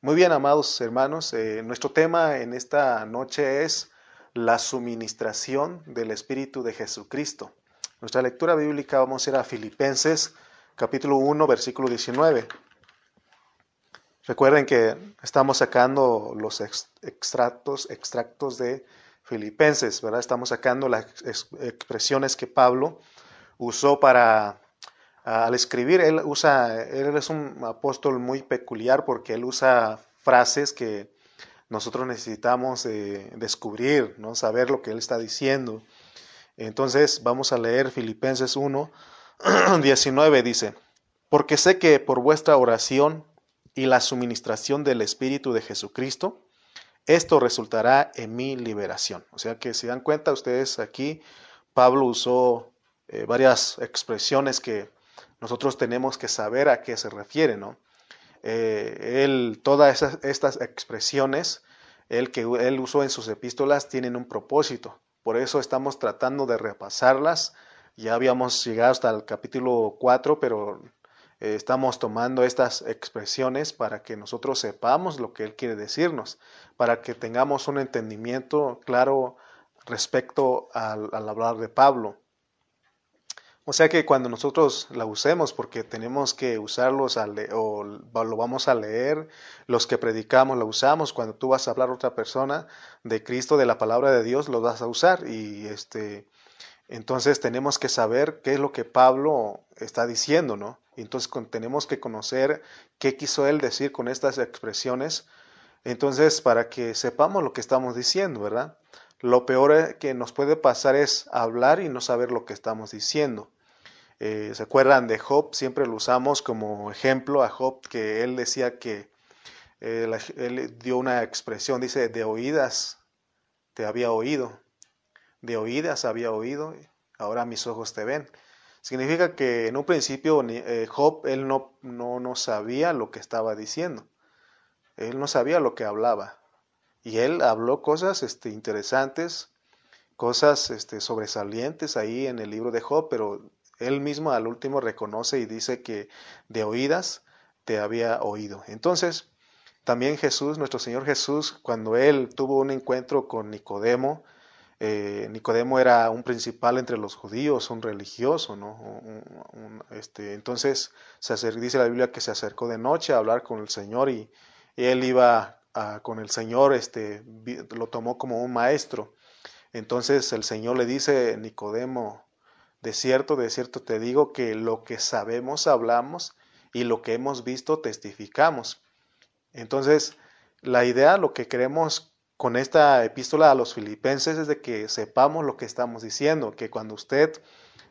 Muy bien, amados hermanos, eh, nuestro tema en esta noche es la suministración del Espíritu de Jesucristo. Nuestra lectura bíblica vamos a ir a Filipenses capítulo 1, versículo 19. Recuerden que estamos sacando los extractos, extractos de Filipenses, ¿verdad? Estamos sacando las expresiones que Pablo usó para al escribir, él usa, él es un apóstol muy peculiar porque él usa frases que nosotros necesitamos eh, descubrir, ¿no? saber lo que él está diciendo. Entonces vamos a leer Filipenses 1, 19, dice, porque sé que por vuestra oración y la suministración del Espíritu de Jesucristo, esto resultará en mi liberación. O sea que si dan cuenta ustedes aquí, Pablo usó eh, varias expresiones que nosotros tenemos que saber a qué se refiere, ¿no? Eh, él, todas estas expresiones, él que él usó en sus epístolas, tienen un propósito. Por eso estamos tratando de repasarlas. Ya habíamos llegado hasta el capítulo 4, pero eh, estamos tomando estas expresiones para que nosotros sepamos lo que Él quiere decirnos, para que tengamos un entendimiento claro respecto al hablar de Pablo. O sea que cuando nosotros la usemos, porque tenemos que usarlos o lo vamos a leer, los que predicamos la usamos, cuando tú vas a hablar a otra persona de Cristo, de la palabra de Dios, lo vas a usar. Y este, entonces tenemos que saber qué es lo que Pablo está diciendo, ¿no? Entonces tenemos que conocer qué quiso él decir con estas expresiones. Entonces, para que sepamos lo que estamos diciendo, ¿verdad? Lo peor que nos puede pasar es hablar y no saber lo que estamos diciendo. Eh, ¿Se acuerdan de Job? Siempre lo usamos como ejemplo a Job, que él decía que eh, él dio una expresión, dice, de oídas te había oído, de oídas había oído, ahora mis ojos te ven. Significa que en un principio eh, Job, él no, no, no sabía lo que estaba diciendo, él no sabía lo que hablaba. Y él habló cosas este, interesantes, cosas este, sobresalientes ahí en el libro de Job, pero él mismo al último reconoce y dice que de oídas te había oído. Entonces, también Jesús, nuestro Señor Jesús, cuando él tuvo un encuentro con Nicodemo, eh, Nicodemo era un principal entre los judíos, un religioso, ¿no? este, entonces se dice la Biblia que se acercó de noche a hablar con el Señor y, él iba con el Señor, este, lo tomó como un maestro. Entonces el Señor le dice, Nicodemo, de cierto, de cierto te digo que lo que sabemos hablamos y lo que hemos visto testificamos. Entonces, la idea, lo que queremos con esta epístola a los filipenses es de que sepamos lo que estamos diciendo, que cuando usted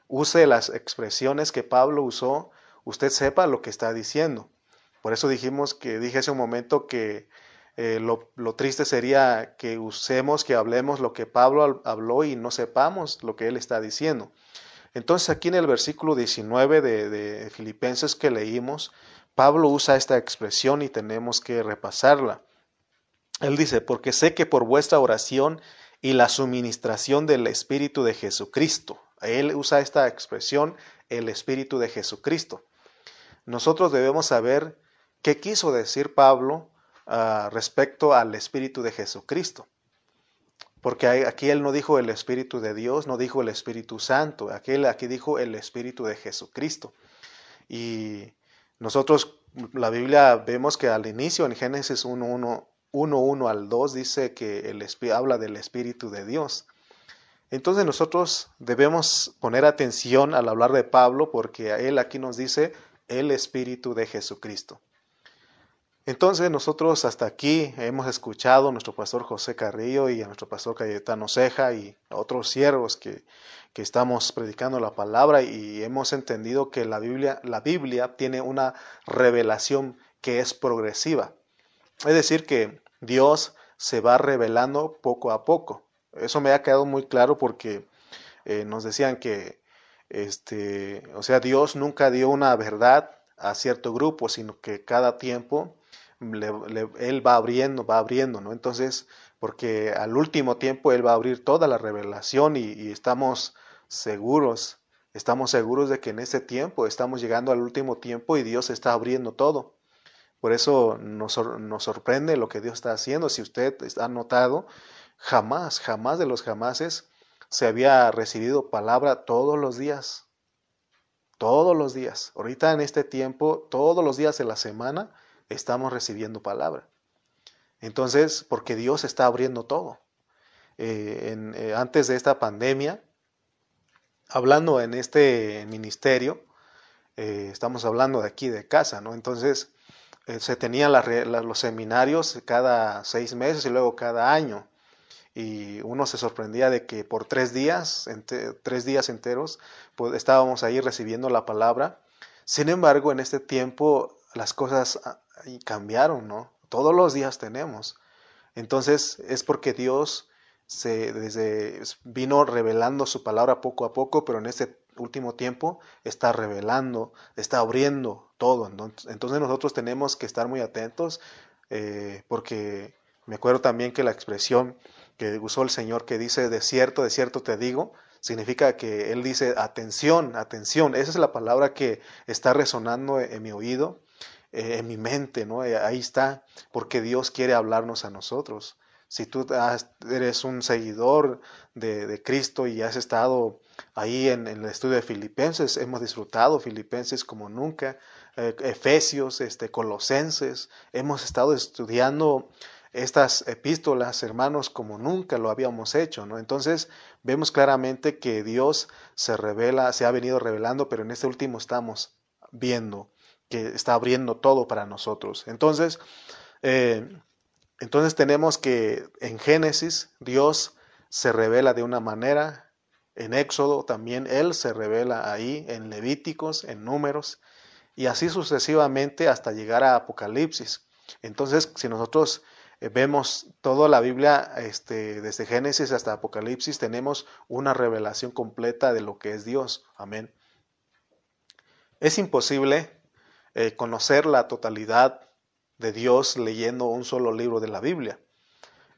use las expresiones que Pablo usó, usted sepa lo que está diciendo. Por eso dijimos que dije hace un momento que eh, lo, lo, triste sería que usemos, que hablemos lo que Pablo habló y no sepamos lo que él está diciendo. Entonces aquí en el versículo 19 de, Filipenses que leímos, Pablo usa esta expresión y tenemos que repasarla. Él dice, porque sé que por vuestra oración y la suministración del Espíritu de Jesucristo, él usa esta expresión, el Espíritu de Jesucristo. Nosotros debemos saber qué quiso decir Pablo ah, respecto al Espíritu de Jesucristo. Porque aquí él no dijo el Espíritu de Dios, no dijo el Espíritu Santo, aquí, aquí dijo el Espíritu de Jesucristo. Y nosotros, la Biblia vemos que al inicio, en Génesis 1, 1, al 2, dice que el, habla del Espíritu de Dios. Entonces nosotros debemos poner atención al hablar de Pablo porque a él aquí nos dice el Espíritu de Jesucristo. Entonces nosotros hasta aquí hemos escuchado a nuestro pastor José Carrillo y a nuestro pastor Cayetano Ceja y a otros siervos que, que, estamos predicando la palabra y hemos entendido que la Biblia, la Biblia tiene una revelación que es progresiva. Es decir, que Dios se va revelando poco a poco. Eso me ha quedado muy claro porque eh, nos decían que, este, o sea, Dios nunca dio una verdad a cierto grupo, sino que cada tiempo él va abriendo, va abriendo, ¿no? Entonces, porque al último tiempo Él va a abrir toda la revelación y, estamos seguros, estamos seguros de que en este tiempo estamos llegando al último tiempo y Dios está abriendo todo. Por eso nos, nos sorprende lo que Dios está haciendo. Si usted ha notado, jamás, jamás de los jamases se había recibido palabra todos los días. Todos los días. Ahorita en este tiempo, todos los días de la semana, estamos recibiendo palabra. Entonces, porque Dios está abriendo todo. Eh, eh, antes de esta pandemia, hablando en este ministerio, eh, estamos hablando de aquí de casa, ¿no? Entonces, se tenían los seminarios cada seis meses y luego cada año. Y uno se sorprendía de que por tres días, tres días enteros, pues estábamos ahí recibiendo la palabra. Sin embargo, en este tiempo las cosas ah, cambiaron, ¿no? Todos los días tenemos. Entonces es porque Dios se desde vino revelando su palabra poco a poco, pero en este último tiempo está revelando, está abriendo todo. Entonces nosotros tenemos que estar muy atentos eh, porque me acuerdo también que la expresión que usó el Señor que dice de cierto, de cierto te digo, significa que Él dice atención, atención. Esa es la palabra que está resonando en mi oído eh, en mi mente, ¿no? Eh, ahí está, porque Dios quiere hablarnos a nosotros. Si tú eres un seguidor de, Cristo y has estado ahí en, el estudio de Filipenses, hemos disfrutado Filipenses como nunca, eh, Efesios, este, Colosenses, hemos estado estudiando estas epístolas, hermanos, como nunca lo habíamos hecho, ¿no? Entonces vemos claramente que Dios se revela, se ha venido revelando, pero en este último estamos viendo que está abriendo todo para nosotros. Entonces, eh, entonces tenemos que en Génesis Dios se revela de una manera, en Éxodo también Él se revela ahí, en Levíticos, en Números, y así sucesivamente hasta llegar a Apocalipsis. Entonces, si nosotros eh, vemos toda la Biblia, este, desde Génesis hasta Apocalipsis, tenemos una revelación completa de lo que es Dios. Amén. Es imposible eh, conocer la totalidad de Dios leyendo un solo libro de la Biblia.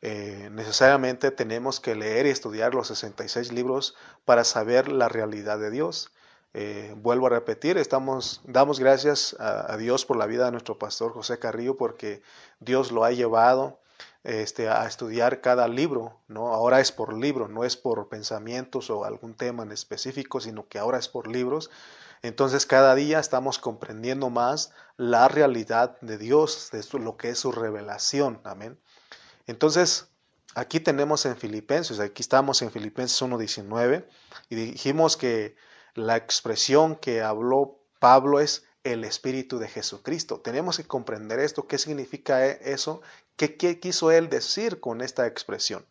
Eh, necesariamente tenemos que leer y estudiar los 66 libros para saber la realidad de Dios. Eh, vuelvo a repetir, estamos, damos gracias a, Dios por la vida de nuestro pastor José Carrillo porque Dios lo ha llevado este, a estudiar cada libro, ¿no? Ahora es por libro, no es por pensamientos o algún tema en específico, sino que ahora es por libros entonces cada día estamos comprendiendo más la realidad de Dios, de lo que es su revelación. Amén. Entonces, aquí tenemos en Filipenses, aquí estamos en Filipenses 1.19 y dijimos que la expresión que habló Pablo es el Espíritu de Jesucristo. Tenemos que comprender esto, qué significa eso, qué, qué quiso él decir con esta expresión.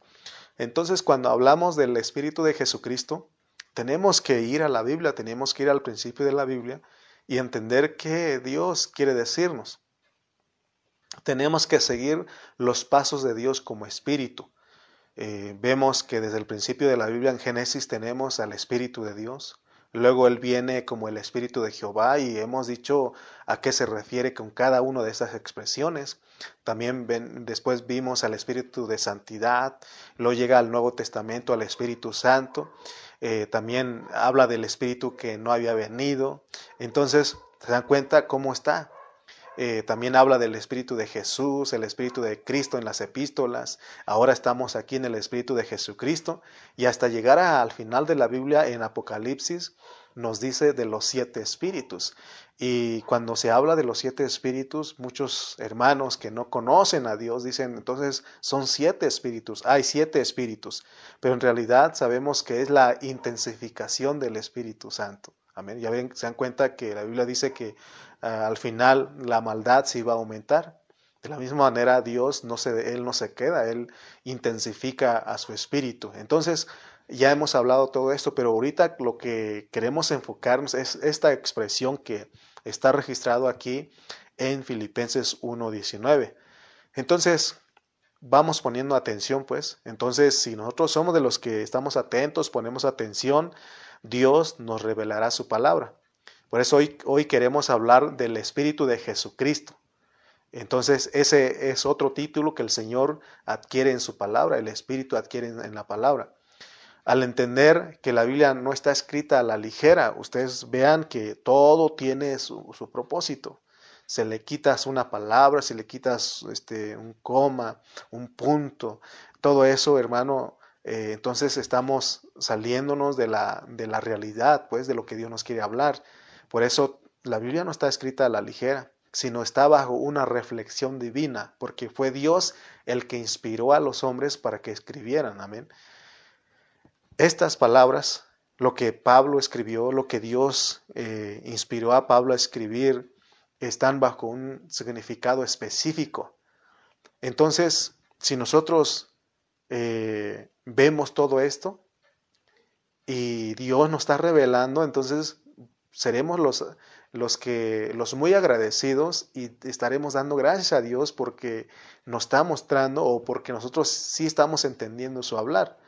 Entonces, cuando hablamos del Espíritu de Jesucristo, tenemos que ir a la Biblia, tenemos que ir al principio de la Biblia y entender qué Dios quiere decirnos. Tenemos que seguir los pasos de Dios como espíritu. Eh, vemos que desde el principio de la Biblia en Génesis tenemos al Espíritu de Dios. Luego Él viene como el Espíritu de Jehová y hemos dicho a qué se refiere con cada una de esas expresiones. También después vimos al Espíritu de Santidad, luego llega al Nuevo Testamento al Espíritu Santo eh, también habla del Espíritu que no había venido. Entonces, se dan cuenta cómo está. Eh, también habla del Espíritu de Jesús, el Espíritu de Cristo en las epístolas. Ahora estamos aquí en el Espíritu de Jesucristo. Y hasta llegar al final de la Biblia en Apocalipsis, nos dice de los siete espíritus. Y cuando se habla de los siete espíritus, muchos hermanos que no conocen a Dios dicen, entonces son siete espíritus, hay siete espíritus, pero en realidad sabemos que es la intensificación del Espíritu Santo. Amén. Ya ven, se dan cuenta que la Biblia dice que ah, al final la maldad se iba a aumentar. De la misma manera, Dios no se, Él no se queda, Él intensifica a su espíritu. Entonces, ya hemos hablado todo esto, pero ahorita lo que queremos enfocarnos es esta expresión que está registrado aquí en Filipenses 1.19. Entonces, vamos poniendo atención, pues. Entonces, si nosotros somos de los que estamos atentos, ponemos atención, Dios nos revelará su palabra. Por eso hoy, hoy queremos hablar del Espíritu de Jesucristo. Entonces, ese es otro título que el Señor adquiere en su palabra, el Espíritu adquiere en la palabra al entender que la Biblia no está escrita a la ligera, ustedes vean que todo tiene su, propósito. se le quitas una palabra, si le quitas este, un coma, un punto, todo eso, hermano, eh, entonces estamos saliéndonos de la, de la realidad, pues, de lo que Dios nos quiere hablar. Por eso la Biblia no está escrita a la ligera, sino está bajo una reflexión divina, porque fue Dios el que inspiró a los hombres para que escribieran. Amén. Estas palabras, lo que Pablo escribió, lo que Dios eh, inspiró a Pablo a escribir, están bajo un significado específico. Entonces, si nosotros eh, vemos todo esto y Dios nos está revelando, entonces seremos los, los que los muy agradecidos y estaremos dando gracias a Dios porque nos está mostrando o porque nosotros sí estamos entendiendo su hablar.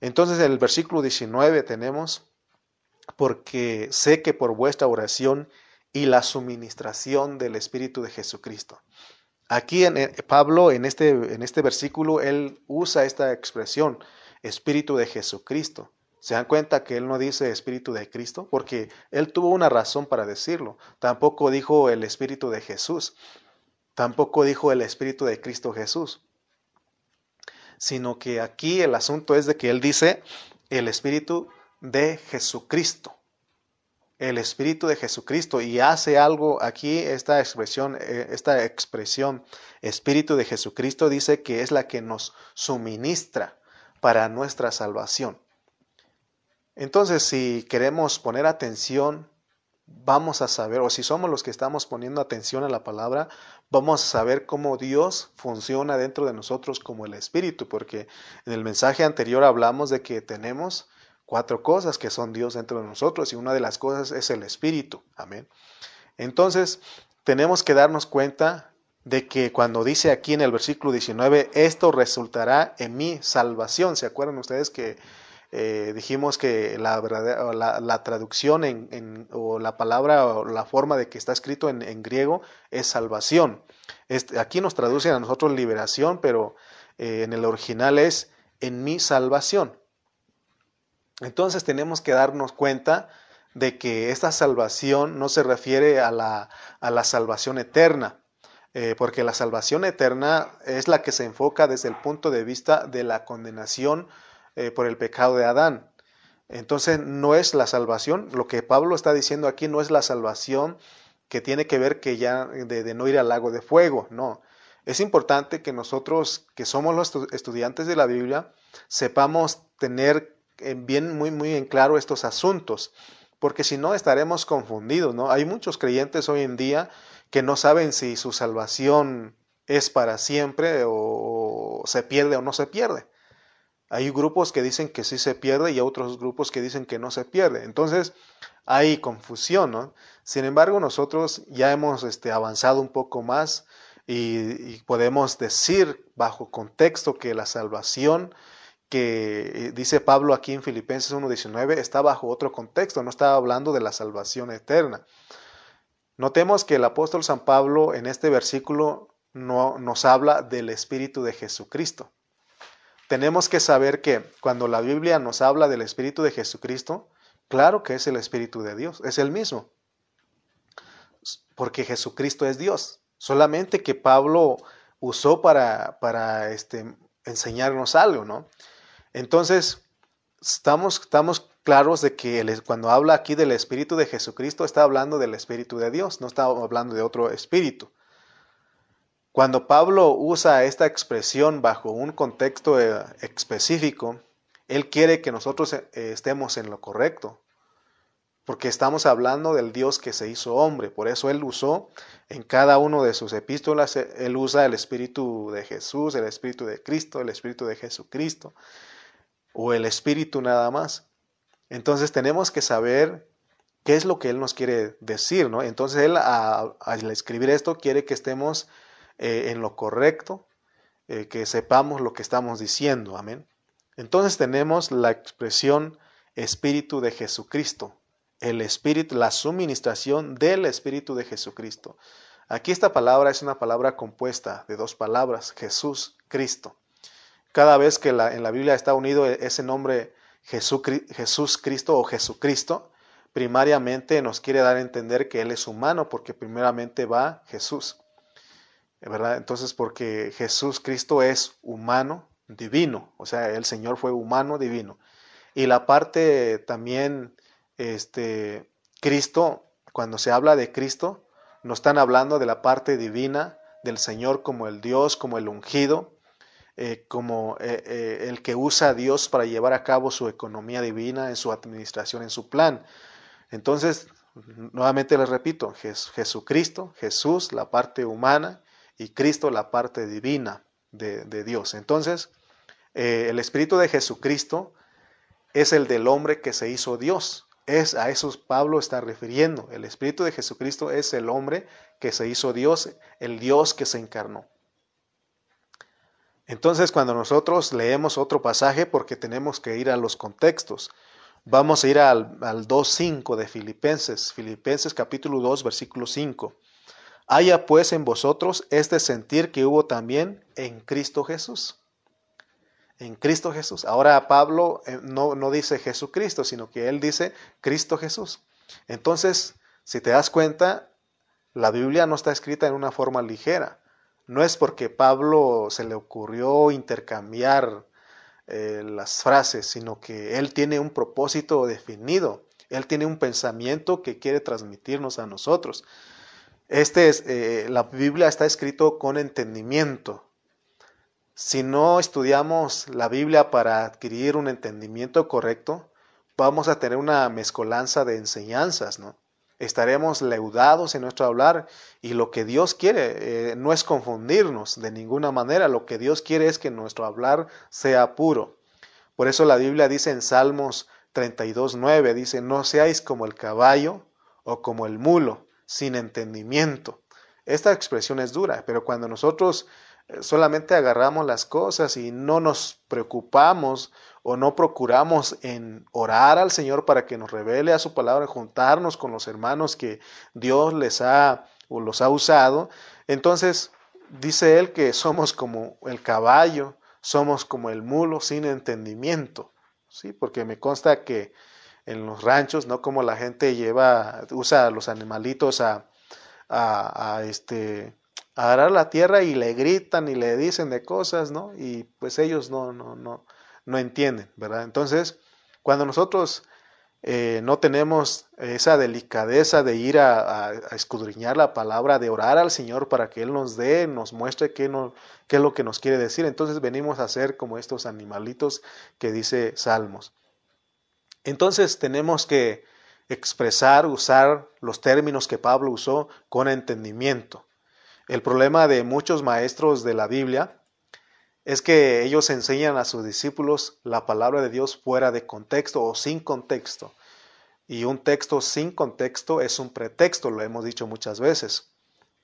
Entonces en el versículo 19 tenemos, porque sé que por vuestra oración y la suministración del Espíritu de Jesucristo. Aquí en, eh, Pablo, en este, en este versículo, él usa esta expresión, Espíritu de Jesucristo. ¿Se dan cuenta que él no dice Espíritu de Cristo? Porque él tuvo una razón para decirlo. Tampoco dijo el Espíritu de Jesús. Tampoco dijo el Espíritu de Cristo Jesús sino que aquí el asunto es de que él dice el Espíritu de Jesucristo. El Espíritu de Jesucristo y hace algo aquí, esta expresión, eh, esta expresión Espíritu de Jesucristo dice que es la que nos suministra para nuestra salvación. Entonces, si queremos poner atención vamos a saber, o si somos los que estamos poniendo atención a la palabra, vamos a saber cómo Dios funciona dentro de nosotros como el Espíritu, porque en el mensaje anterior hablamos de que tenemos cuatro cosas que son Dios dentro de nosotros y una de las cosas es el Espíritu. Amén. Entonces, tenemos que darnos cuenta de que cuando dice aquí en el versículo 19, esto resultará en mi salvación. ¿Se acuerdan ustedes que eh, dijimos que la, la, traducción o la palabra o la forma de que está escrito en, griego es salvación. Aquí nos traduce a nosotros liberación, pero eh, en el original es en mi salvación. Entonces tenemos que darnos cuenta de que esta salvación no se refiere a la, a la salvación eterna, eh, porque la salvación eterna es la que se enfoca desde el punto de vista de la condenación eh, por el pecado de Adán. Entonces no es la salvación, lo que Pablo está diciendo aquí no es la salvación que tiene que ver que ya de, no ir al lago de fuego, no. Es importante que nosotros, que somos los estudiantes de la Biblia, sepamos tener bien, muy, muy en claro estos asuntos, porque si no estaremos confundidos, ¿no? Hay muchos creyentes hoy en día que no saben si su salvación es para siempre o se pierde o no se pierde. Hay grupos que dicen que sí se pierde y otros grupos que dicen que no se pierde. Entonces hay confusión, ¿no? Sin embargo, nosotros ya hemos este, avanzado un poco más y, podemos decir bajo contexto que la salvación que eh, dice Pablo aquí en Filipenses 1.19 está bajo otro contexto, no está hablando de la salvación eterna. Notemos que el apóstol San Pablo en este versículo no, nos habla del Espíritu de Jesucristo tenemos que saber que cuando la Biblia nos habla del Espíritu de Jesucristo, claro que es el Espíritu de Dios, es el mismo. Porque Jesucristo es Dios. Solamente que Pablo usó para, para este, enseñarnos algo, ¿no? Entonces, estamos, estamos claros de que cuando habla aquí del Espíritu de Jesucristo, está hablando del Espíritu de Dios, no está hablando de otro Espíritu. Cuando Pablo usa esta expresión bajo un contexto eh, específico, él quiere que nosotros eh, estemos en lo correcto, porque estamos hablando del Dios que se hizo hombre. Por eso él usó en cada uno de sus epístolas, eh, él usa el Espíritu de Jesús, el Espíritu de Cristo, el Espíritu de Jesucristo, o el Espíritu nada más. Entonces tenemos que saber qué es lo que él nos quiere decir, ¿no? Entonces él al escribir esto quiere que estemos eh, en lo correcto, eh, que sepamos lo que estamos diciendo. Amén. Entonces tenemos la expresión Espíritu de Jesucristo, el Espíritu, la suministración del Espíritu de Jesucristo. Aquí esta palabra es una palabra compuesta de dos palabras, Jesús, Cristo. Cada vez que en la Biblia está unido ese nombre Jesús, Cristo o Jesucristo, primariamente nos quiere dar a entender que Él es humano, porque primeramente va Jesús. ¿Verdad? Entonces, porque Jesús Cristo es humano, divino, o sea, el Señor fue humano, divino. Y la parte también, este, Cristo, cuando se habla de Cristo, no están hablando de la parte divina del Señor como el Dios, como el ungido, eh, como eh, eh, el que usa a Dios para llevar a cabo su economía divina en su administración, en su plan. Entonces, nuevamente les repito, Jesucristo, Jesús, la parte humana, y Cristo, la parte divina de, Dios. Entonces, el Espíritu de Jesucristo es el del hombre que se hizo Dios. Es a eso Pablo está refiriendo. El Espíritu de Jesucristo es el hombre que se hizo Dios, el Dios que se encarnó. Entonces, cuando nosotros leemos otro pasaje, porque tenemos que ir a los contextos, vamos a ir al, al 2.5 de Filipenses, Filipenses capítulo 2, versículo 5. Haya pues en vosotros este sentir que hubo también en Cristo Jesús. En Cristo Jesús. Ahora Pablo eh, no, no dice Jesucristo, sino que él dice Cristo Jesús. Entonces, si te das cuenta, la Biblia no está escrita en una forma ligera no es porque Pablo se le ocurrió intercambiar eh, las frases, sino que él tiene un propósito definido, él tiene un pensamiento que quiere transmitirnos a nosotros. Este es, eh, la Biblia está escrito con entendimiento. Si no estudiamos la Biblia para adquirir un entendimiento correcto, vamos a tener una mezcolanza de enseñanzas, ¿no? Estaremos leudados en nuestro hablar y lo que Dios quiere eh, no es confundirnos de ninguna manera, lo que Dios quiere es que nuestro hablar sea puro. Por eso la Biblia dice en Salmos 32.9, dice, no seáis como el caballo o como el mulo, sin entendimiento. Esta expresión es dura, pero cuando nosotros eh, solamente agarramos las cosas y no nos preocupamos o no procuramos en orar al Señor para que nos revele a su palabra, juntarnos con los hermanos que Dios les ha o los ha usado, entonces dice él que somos como el caballo, somos como el mulo sin entendimiento, ¿sí? Porque me consta que en los ranchos, ¿no? Como la gente lleva, usa a los animalitos a, a, a este, a arar la tierra y le gritan y le dicen de cosas, ¿no? Y pues ellos no, no, no, no entienden, ¿verdad? Entonces, cuando nosotros eh, no tenemos esa delicadeza de ir a, escudriñar la palabra, de orar al Señor para que Él nos dé, nos muestre qué, qué es lo que nos quiere decir, entonces venimos a ser como estos animalitos que dice Salmos. Entonces tenemos que expresar, usar los términos que Pablo usó con entendimiento. El problema de muchos maestros de la Biblia es que ellos enseñan a sus discípulos la palabra de Dios fuera de contexto o sin contexto. Y un texto sin contexto es un pretexto, lo hemos dicho muchas veces.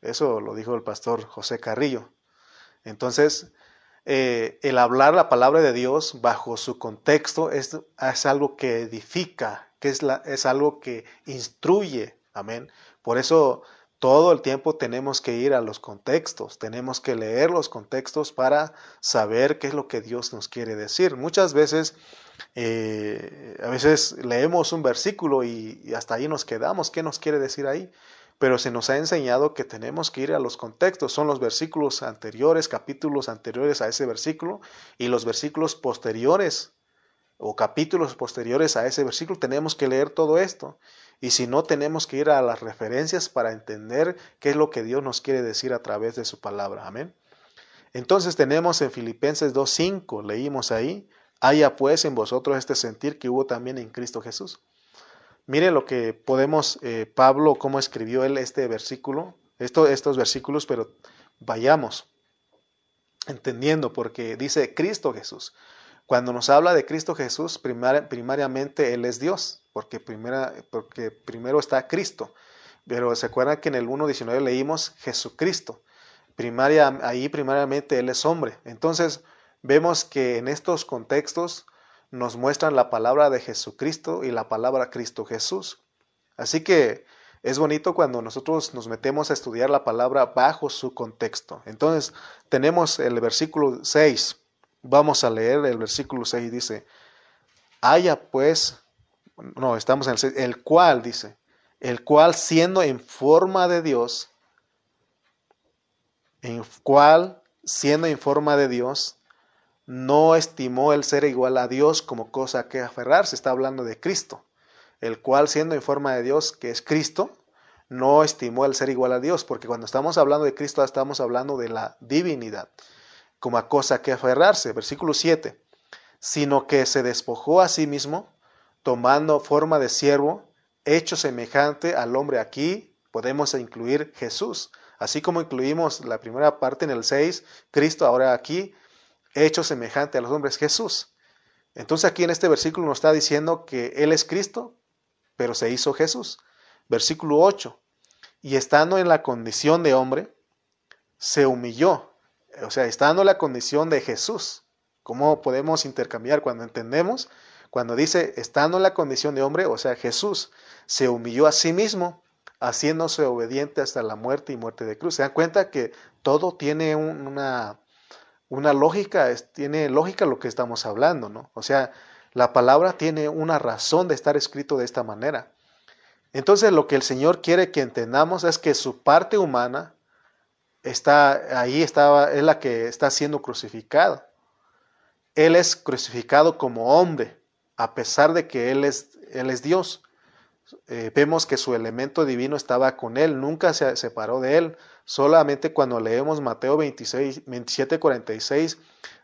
Eso lo dijo el pastor José Carrillo. Entonces, eh, el hablar la palabra de Dios bajo su contexto es, algo que edifica, que es, es algo que instruye. Amén. Por eso todo el tiempo tenemos que ir a los contextos, tenemos que leer los contextos para saber qué es lo que Dios nos quiere decir. Muchas veces, eh, a veces leemos un versículo y, hasta ahí nos quedamos, ¿qué nos quiere decir ahí? Pero se nos ha enseñado que tenemos que ir a los contextos, son los versículos anteriores, capítulos anteriores a ese versículo y los versículos posteriores o capítulos posteriores a ese versículo, tenemos que leer todo esto. Y si no, tenemos que ir a las referencias para entender qué es lo que Dios nos quiere decir a través de su palabra. Amén. Entonces tenemos en Filipenses 2.5, leímos ahí, haya pues en vosotros este sentir que hubo también en Cristo Jesús. Mire lo que podemos, eh, Pablo, cómo escribió él este versículo, estos versículos, pero vayamos entendiendo, porque dice Cristo Jesús. Cuando nos habla de Cristo Jesús, primariamente Él es Dios, porque, primero está Cristo. Pero se acuerdan que en el 1.19 leímos Jesucristo. Primaria, ahí primariamente Él es hombre. Entonces vemos que en estos contextos nos muestran la palabra de Jesucristo y la palabra Cristo Jesús. Así que es bonito cuando nosotros nos metemos a estudiar la palabra bajo su contexto. Entonces tenemos el versículo 6 Vamos a leer el versículo 6, dice, haya pues, no, estamos en el, el cual dice, el cual siendo en forma de Dios, en cual siendo en forma de Dios, no estimó el ser igual a Dios como cosa que aferrarse, está hablando de Cristo, el cual siendo en forma de Dios, que es Cristo, no estimó el ser igual a Dios, porque cuando estamos hablando de Cristo estamos hablando de la divinidad, como a cosa que aferrarse, versículo 7, sino que se despojó a sí mismo, tomando forma de siervo, hecho semejante al hombre aquí, podemos incluir Jesús, así como incluimos la primera parte en el 6, Cristo ahora aquí, hecho semejante a los hombres Jesús. Entonces aquí en este versículo nos está diciendo que Él es Cristo, pero se hizo Jesús. Versículo 8. Y estando en la condición de hombre, se humilló. O sea, estando en la condición de Jesús. ¿Cómo podemos intercambiar cuando entendemos? Cuando dice, estando en la condición de hombre, o sea, Jesús se humilló a sí mismo, haciéndose obediente hasta la muerte y muerte de cruz. Se dan cuenta que todo tiene una, una lógica, tiene lógica lo que estamos hablando, ¿no? O sea, la palabra tiene una razón de estar escrito de esta manera. Entonces lo que el Señor quiere que entendamos es que su parte humana está ahí estaba es la que está siendo crucificada. Él es crucificado como hombre, a pesar de que él es él es Dios. Eh, vemos que su elemento divino estaba con él, nunca se separó de él. Solamente cuando leemos Mateo 26, 27, 46,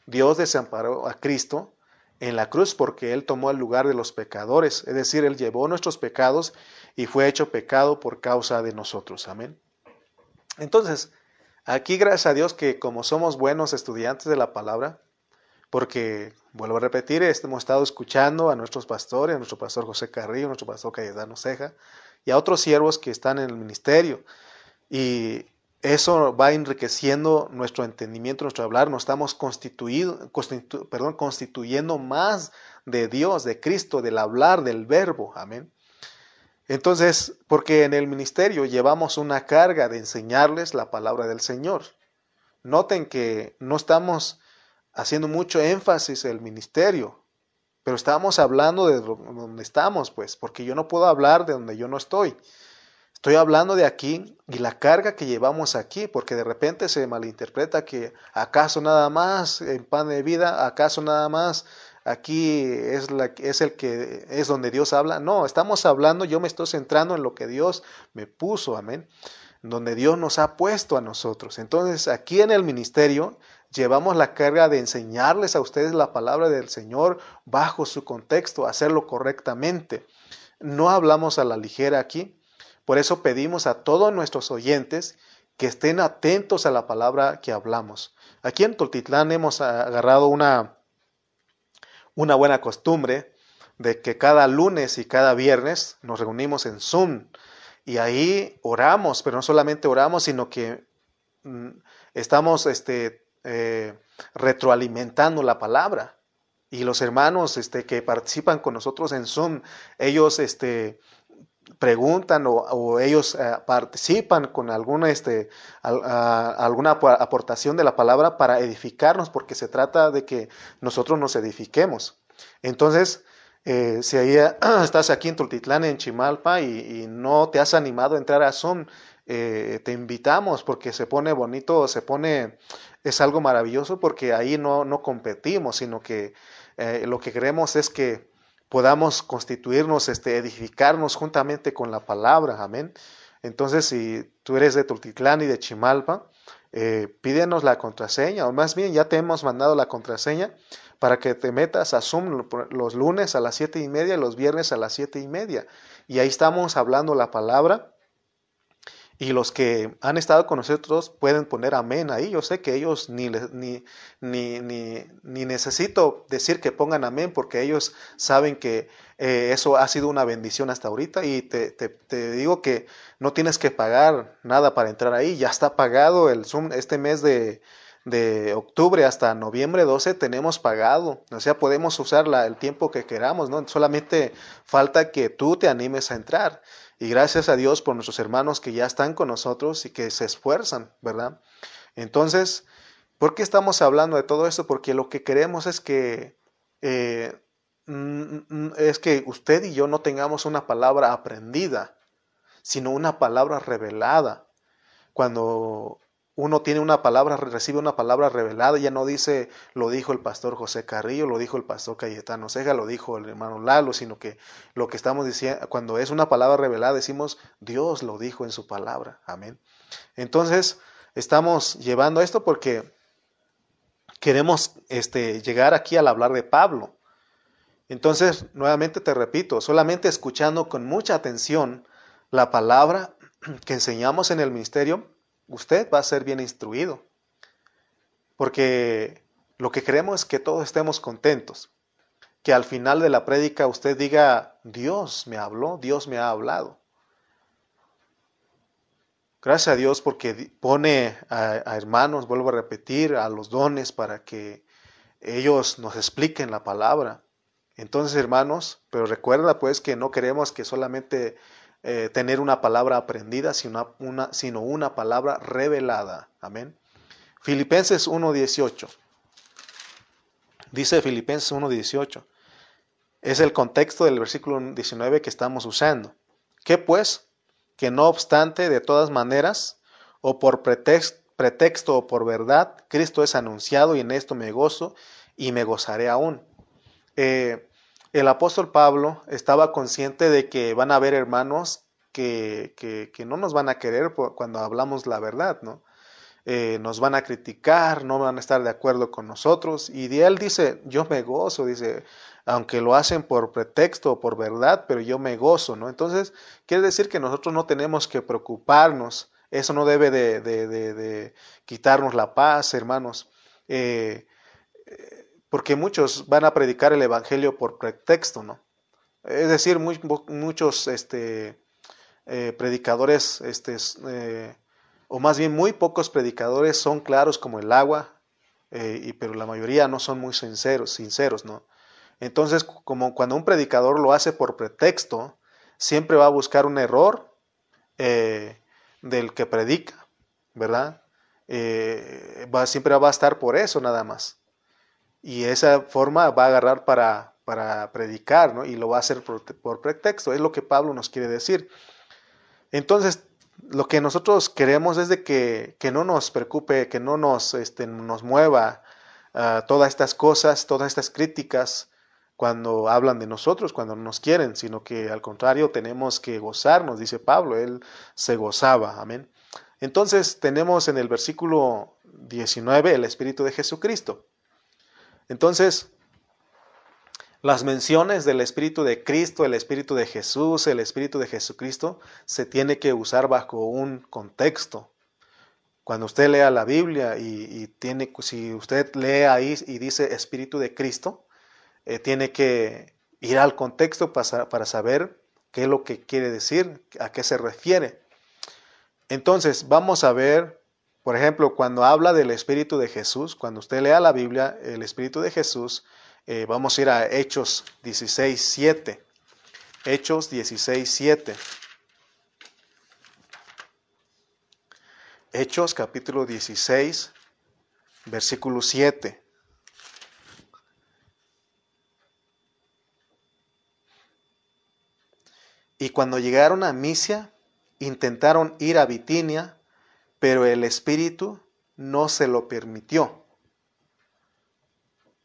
Dios desamparó a Cristo en la cruz porque Él tomó el lugar de los pecadores, es decir, Él llevó nuestros pecados y fue hecho pecado por causa de nosotros. Amén. Entonces, aquí gracias a Dios que como somos buenos estudiantes de la palabra, porque, vuelvo a repetir, hemos estado escuchando a nuestros pastores, a nuestro pastor José Carrillo, a nuestro pastor Cayetano Ceja, y a otros siervos que están en el ministerio. Y eso va enriqueciendo nuestro entendimiento, nuestro hablar, nos estamos constituido, perdón, constituyendo más de Dios, de Cristo, del hablar, del verbo. Amén. Entonces, porque en el ministerio llevamos una carga de enseñarles la palabra del Señor. Noten que no estamos haciendo mucho énfasis en el ministerio, pero estamos hablando de donde estamos, pues, porque yo no puedo hablar de donde yo no estoy. Estoy hablando de aquí y la carga que llevamos aquí, porque de repente se malinterpreta que acaso nada más en pan de vida, acaso nada más aquí es, la, es el que es donde Dios habla. No, estamos hablando, yo me estoy centrando en lo que Dios me puso, amén, donde Dios nos ha puesto a nosotros. Entonces, aquí en el ministerio llevamos la carga de enseñarles a ustedes la palabra del Señor bajo su contexto, hacerlo correctamente. No hablamos a la ligera aquí. Por eso pedimos a todos nuestros oyentes que estén atentos a la palabra que hablamos. Aquí en Toltitlán hemos agarrado una una buena costumbre de que cada lunes y cada viernes nos reunimos en Zoom y ahí oramos, pero no solamente oramos, sino que mm, estamos este, eh, retroalimentando la palabra. Y los hermanos este, que participan con nosotros en Zoom, ellos este, preguntan o, ellos eh, participan con alguna, este, alguna aportación de la palabra para edificarnos, porque se trata de que nosotros nos edifiquemos. Entonces, eh, si ahí estás aquí en Tultitlán, en Chimalpa, y, no te has animado a entrar a Zoom, eh, te invitamos porque se pone bonito, se pone, es algo maravilloso porque ahí no, no competimos, sino que lo que queremos es que podamos constituirnos, este, edificarnos juntamente con la palabra, amén. Entonces, si tú eres de Tultitlán y de Chimalpa, eh, pídenos la contraseña, o más bien ya te hemos mandado la contraseña para que te metas a Zoom los lunes a las siete y media y los viernes a las siete y media. Y ahí estamos hablando la palabra y los que han estado con nosotros pueden poner amén ahí. Yo sé que ellos ni, ni, ni, ni, necesito decir que pongan amén porque ellos saben que eh, eso ha sido una bendición hasta ahorita y te, te, te, digo que no tienes que pagar nada para entrar ahí. Ya está pagado el Zoom este mes de, de octubre hasta noviembre 12 tenemos pagado. O sea, podemos usar el tiempo que queramos, ¿no? Solamente falta que tú te animes a entrar. Y gracias a Dios por nuestros hermanos que ya están con nosotros y que se esfuerzan, ¿verdad? Entonces, ¿por qué estamos hablando de todo esto? Porque lo que queremos es que eh, mm, mm, es que usted y yo no tengamos una palabra aprendida, sino una palabra revelada. Cuando uno tiene una palabra, recibe una palabra revelada, ya no dice lo dijo el pastor José Carrillo, lo dijo el pastor Cayetano Sega, lo dijo el hermano Lalo, sino que lo que estamos diciendo, cuando es una palabra revelada, decimos Dios lo dijo en su palabra. Amén. Entonces, estamos llevando esto porque queremos este, llegar aquí al hablar de Pablo. Entonces, nuevamente te repito, solamente escuchando con mucha atención la palabra que enseñamos en el ministerio, usted va a ser bien instruido. Porque lo que queremos es que todos estemos contentos. Que al final de la prédica usted diga, Dios me habló, Dios me ha hablado. Gracias a Dios porque pone a, hermanos, vuelvo a repetir, a los dones para que ellos nos expliquen la palabra. Entonces, hermanos, pero recuerda pues que no queremos que solamente eh, tener una palabra aprendida, sino una, sino una palabra revelada. Amén. Filipenses 1.18. Dice Filipenses 1.18. Es el contexto del versículo 19 que estamos usando. ¿Qué pues? Que no obstante, de todas maneras, o por pretexto, o por verdad, Cristo es anunciado y en esto me gozo y me gozaré aún. Eh, el apóstol Pablo estaba consciente de que van a haber hermanos que, que, no nos van a querer cuando hablamos la verdad, ¿no? Eh, nos van a criticar, no van a estar de acuerdo con nosotros. Y de él dice, yo me gozo, dice, aunque lo hacen por pretexto o por verdad, pero yo me gozo, ¿no? Entonces, quiere decir que nosotros no tenemos que preocuparnos, eso no debe de, de, de, quitarnos la paz, hermanos. Eh, porque muchos van a predicar el Evangelio por pretexto, ¿no? Es decir, muchos este, eh, predicadores, este, eh, o más bien muy pocos predicadores son claros como el agua, eh, y, pero la mayoría no son muy sinceros, sinceros, ¿no? Entonces, como cuando un predicador lo hace por pretexto, siempre va a buscar un error del que predica, ¿verdad? va, siempre va a estar por eso nada más y esa forma va a agarrar para, para predicar, ¿no? Y lo va a hacer por, pretexto, es lo que Pablo nos quiere decir. Entonces, lo que nosotros queremos es de que, que no nos preocupe, que no nos, este, nos mueva uh, todas estas cosas, todas estas críticas cuando hablan de nosotros, cuando nos quieren, sino que al contrario tenemos que gozarnos, dice Pablo, él se gozaba, amén. Entonces tenemos en el versículo 19 el Espíritu de Jesucristo. Entonces, las menciones del Espíritu de Cristo, el Espíritu de Jesús, el Espíritu de Jesucristo, se tiene que usar bajo un contexto. Cuando usted lea la Biblia y, tiene, si usted lee ahí y dice Espíritu de Cristo, eh, tiene que ir al contexto para, para saber qué es lo que quiere decir, a qué se refiere. Entonces, vamos a ver por ejemplo, cuando habla del Espíritu de Jesús, cuando usted lea la Biblia, el Espíritu de Jesús, eh, vamos a ir a Hechos 16, 7. Hechos 16, 7. Hechos capítulo 16, versículo 7. Y cuando llegaron a Misia, intentaron ir a Bitinia, pero el Espíritu no se lo permitió.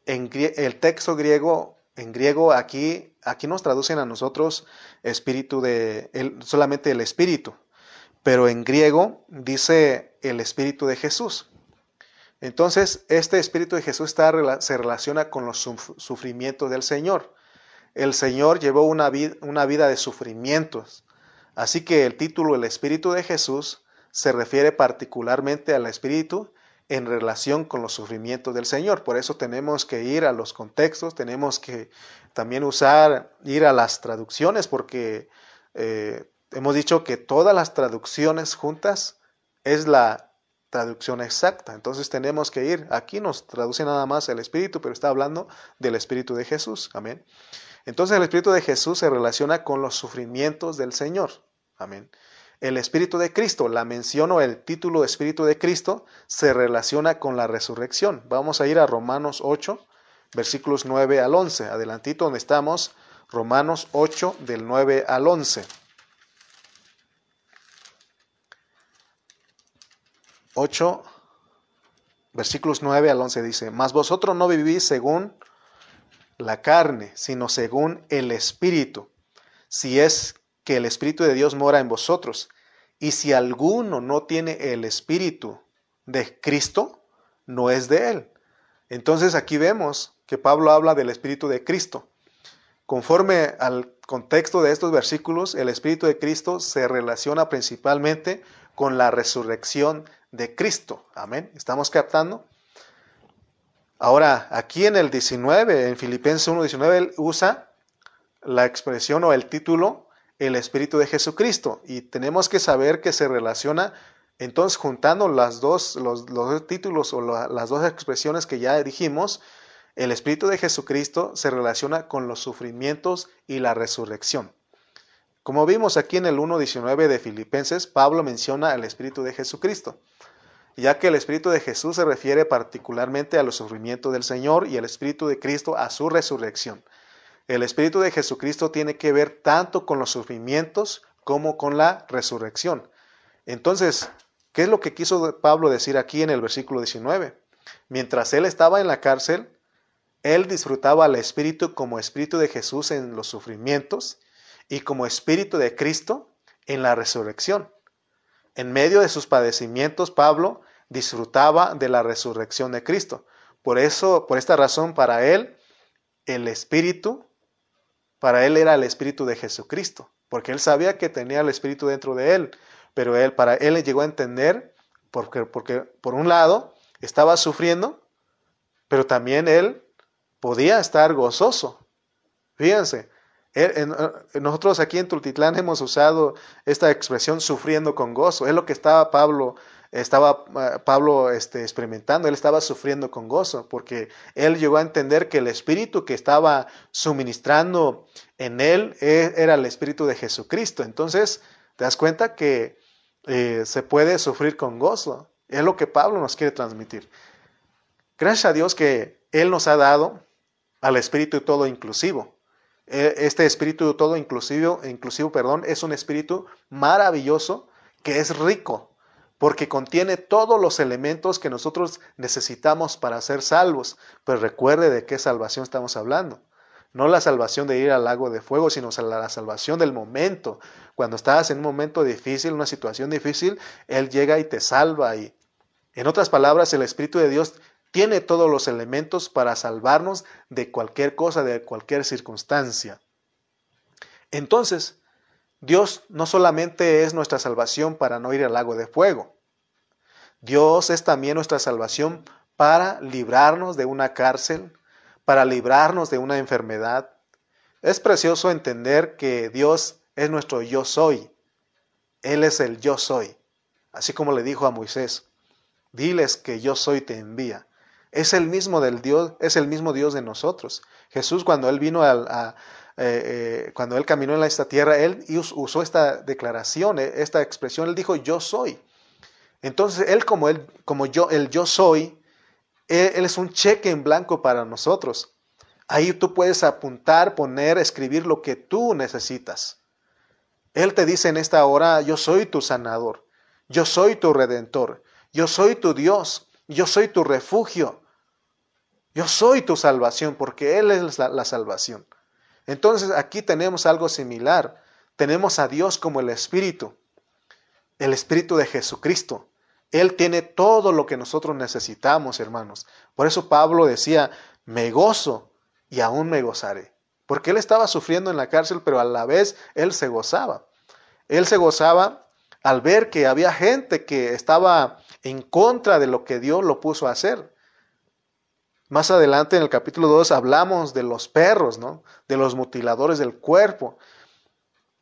En el texto griego, en griego aquí, aquí nos traducen a nosotros espíritu de, solamente el Espíritu, pero en griego dice el Espíritu de Jesús. Entonces, este Espíritu de Jesús está, se relaciona con los sufrimientos del Señor. El Señor llevó una, una vida de sufrimientos. Así que el título El Espíritu de Jesús se refiere particularmente al Espíritu en relación con los sufrimientos del Señor. Por eso tenemos que ir a los contextos, tenemos que también usar, ir a las traducciones, porque eh, hemos dicho que todas las traducciones juntas es la traducción exacta. Entonces tenemos que ir, aquí nos traduce nada más el Espíritu, pero está hablando del Espíritu de Jesús. Amén. Entonces el Espíritu de Jesús se relaciona con los sufrimientos del Señor. Amén. El Espíritu de Cristo, la mención o el título Espíritu de Cristo se relaciona con la resurrección. Vamos a ir a Romanos 8, versículos 9 al 11. Adelantito donde estamos, Romanos 8 del 9 al 11. 8, versículos 9 al 11 dice, Mas vosotros no vivís según la carne, sino según el Espíritu, si es que el Espíritu de Dios mora en vosotros. Y si alguno no tiene el Espíritu de Cristo, no es de él. Entonces aquí vemos que Pablo habla del Espíritu de Cristo. Conforme al contexto de estos versículos, el Espíritu de Cristo se relaciona principalmente con la resurrección de Cristo. Amén. ¿Estamos captando? Ahora, aquí en el 19, en Filipenses 1.19, él usa la expresión o el título el Espíritu de Jesucristo. Y tenemos que saber que se relaciona, entonces juntando las dos, los, dos títulos o las dos expresiones que ya dijimos, el Espíritu de Jesucristo se relaciona con los sufrimientos y la resurrección. Como vimos aquí en el 1.19 de Filipenses, Pablo menciona el Espíritu de Jesucristo, ya que el Espíritu de Jesús se refiere particularmente a los sufrimientos del Señor y el Espíritu de Cristo a su resurrección. El Espíritu de Jesucristo tiene que ver tanto con los sufrimientos como con la resurrección. Entonces, ¿qué es lo que quiso Pablo decir aquí en el versículo 19? Mientras él estaba en la cárcel, él disfrutaba al Espíritu como Espíritu de Jesús en los sufrimientos y como Espíritu de Cristo en la resurrección. En medio de sus padecimientos, Pablo disfrutaba de la resurrección de Cristo. Por eso, por esta razón, para él, el Espíritu para él era el Espíritu de Jesucristo, porque él sabía que tenía el Espíritu dentro de él, pero él, para él le llegó a entender, porque, porque por un lado estaba sufriendo, pero también él podía estar gozoso. Fíjense, nosotros aquí en Tultitlán hemos usado esta expresión sufriendo con gozo. Es lo que estaba Pablo estaba eh, Pablo este, experimentando, él estaba sufriendo con gozo, porque él llegó a entender que el espíritu que estaba suministrando en él e, era el espíritu de Jesucristo. Entonces, te das cuenta que eh, se puede sufrir con gozo. Es lo que Pablo nos quiere transmitir. Gracias a Dios que Él nos ha dado al espíritu todo inclusivo. E, este espíritu todo inclusivo, inclusivo perdón, es un espíritu maravilloso que es rico porque contiene todos los elementos que nosotros necesitamos para ser salvos. Pero recuerde de qué salvación estamos hablando. No la salvación de ir al lago de fuego, sino la salvación del momento. Cuando estás en un momento difícil, una situación difícil, Él llega y te salva. Y, en otras palabras, el Espíritu de Dios tiene todos los elementos para salvarnos de cualquier cosa, de cualquier circunstancia. Entonces, Dios no solamente es nuestra salvación para no ir al lago de fuego. Dios es también nuestra salvación para librarnos de una cárcel, para librarnos de una enfermedad. Es precioso entender que Dios es nuestro yo soy. Él es el yo soy. Así como le dijo a Moisés, diles que yo soy te envía. Es el mismo del Dios, es el mismo Dios de nosotros. Jesús cuando él vino a, eh, eh, cuando él caminó en esta tierra, él usó esta declaración, eh, esta expresión, él dijo, yo soy. Entonces, él como, él, como yo, el yo soy, él, es un cheque en blanco para nosotros. Ahí tú puedes apuntar, poner, escribir lo que tú necesitas. Él te dice en esta hora, yo soy tu sanador, yo soy tu redentor, yo soy tu Dios, yo soy tu refugio, yo soy tu salvación, porque Él es la salvación. Entonces aquí tenemos algo similar. Tenemos a Dios como el Espíritu, el Espíritu de Jesucristo. Él tiene todo lo que nosotros necesitamos, hermanos. Por eso Pablo decía, me gozo y aún me gozaré. Porque él estaba sufriendo en la cárcel, pero a la vez él se gozaba. Él se gozaba al ver que había gente que estaba en contra de lo que Dios lo puso a hacer. Más adelante en el capítulo 2 hablamos de los perros, ¿no? De los mutiladores del cuerpo,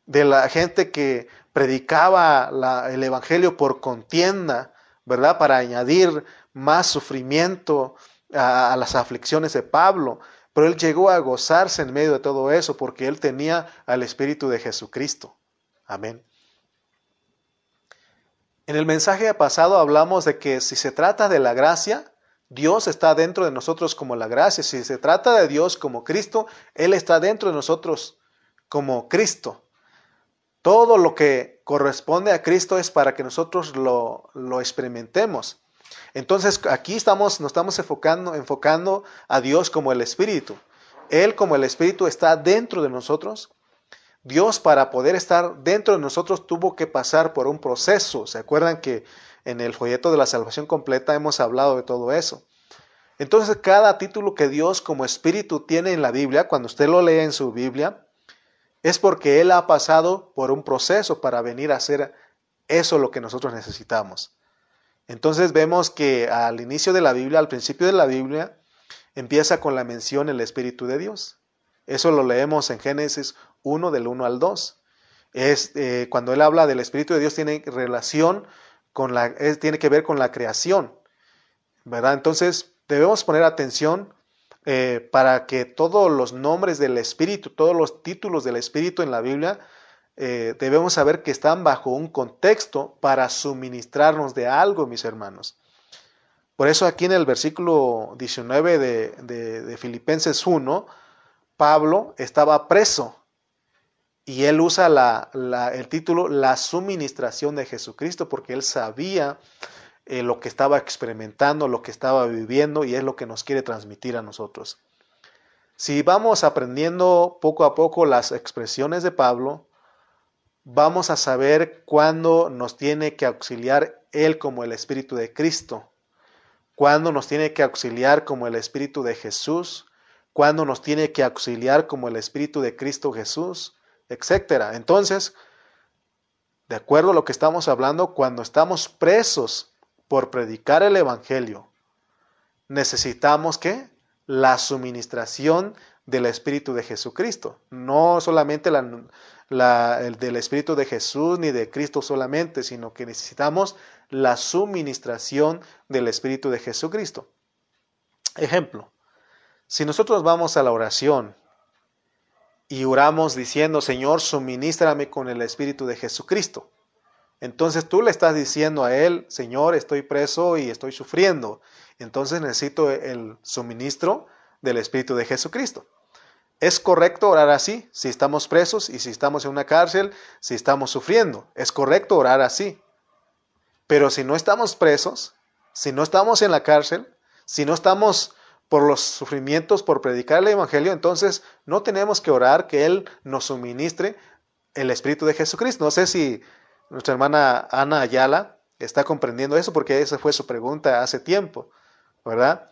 de la gente que predicaba el evangelio por contienda, ¿verdad? Para añadir más sufrimiento a, a las aflicciones de Pablo. Pero él llegó a gozarse en medio de todo eso porque él tenía al Espíritu de Jesucristo. Amén. En el mensaje pasado hablamos de que si se trata de la gracia, Dios está dentro de nosotros como la gracia. Si se trata de Dios como Cristo, Él está dentro de nosotros como Cristo. Todo lo que corresponde a Cristo es para que nosotros lo, experimentemos. Entonces aquí estamos, nos estamos enfocando, enfocando a Dios como el Espíritu. Él como el Espíritu está dentro de nosotros. Dios para poder estar dentro de nosotros tuvo que pasar por un proceso. ¿Se acuerdan que en el folleto de la salvación completa hemos hablado de todo eso? Entonces cada título que Dios como Espíritu tiene en la Biblia, cuando usted lo lee en su Biblia, es porque Él ha pasado por un proceso para venir a hacer eso lo que nosotros necesitamos. Entonces vemos que al inicio de la Biblia, al principio de la Biblia, empieza con la mención el Espíritu de Dios. Eso lo leemos en Génesis 1 del 1 al 2. Es, eh, cuando él habla del Espíritu de Dios tiene relación con la, tiene que ver con la creación, ¿verdad? Entonces debemos poner atención eh, para que todos los nombres del Espíritu, todos los títulos del Espíritu en la Biblia, eh, debemos saber que están bajo un contexto para suministrarnos de algo, mis hermanos. Por eso aquí en el versículo 19 de, de, Filipenses 1, Pablo estaba preso y él usa la, el título La suministración de Jesucristo porque él sabía eh, lo que estaba experimentando, lo que estaba viviendo y es lo que nos quiere transmitir a nosotros. Si vamos aprendiendo poco a poco las expresiones de Pablo, vamos a saber cuándo nos tiene que auxiliar Él como el Espíritu de Cristo, cuándo nos tiene que auxiliar como el Espíritu de Jesús, cuándo nos tiene que auxiliar como el Espíritu de Cristo Jesús, etc. Entonces, de acuerdo a lo que estamos hablando, cuando estamos presos por predicar el Evangelio, necesitamos que la suministración del Espíritu de Jesucristo, no solamente la, el del Espíritu de Jesús ni de Cristo solamente, sino que necesitamos la suministración del Espíritu de Jesucristo. Ejemplo, si nosotros vamos a la oración y oramos diciendo, Señor, suministrame con el Espíritu de Jesucristo, entonces tú le estás diciendo a él, Señor, estoy preso y estoy sufriendo. Entonces necesito el suministro del Espíritu de Jesucristo. ¿Es correcto orar así? Si estamos presos y si estamos en una cárcel, si estamos sufriendo. Es correcto orar así. Pero si no estamos presos, si no estamos en la cárcel, si no estamos por los sufrimientos, por predicar el Evangelio, entonces no tenemos que orar que Él nos suministre el Espíritu de Jesucristo. No sé si nuestra hermana Ana Ayala está comprendiendo eso porque esa fue su pregunta hace tiempo, ¿verdad?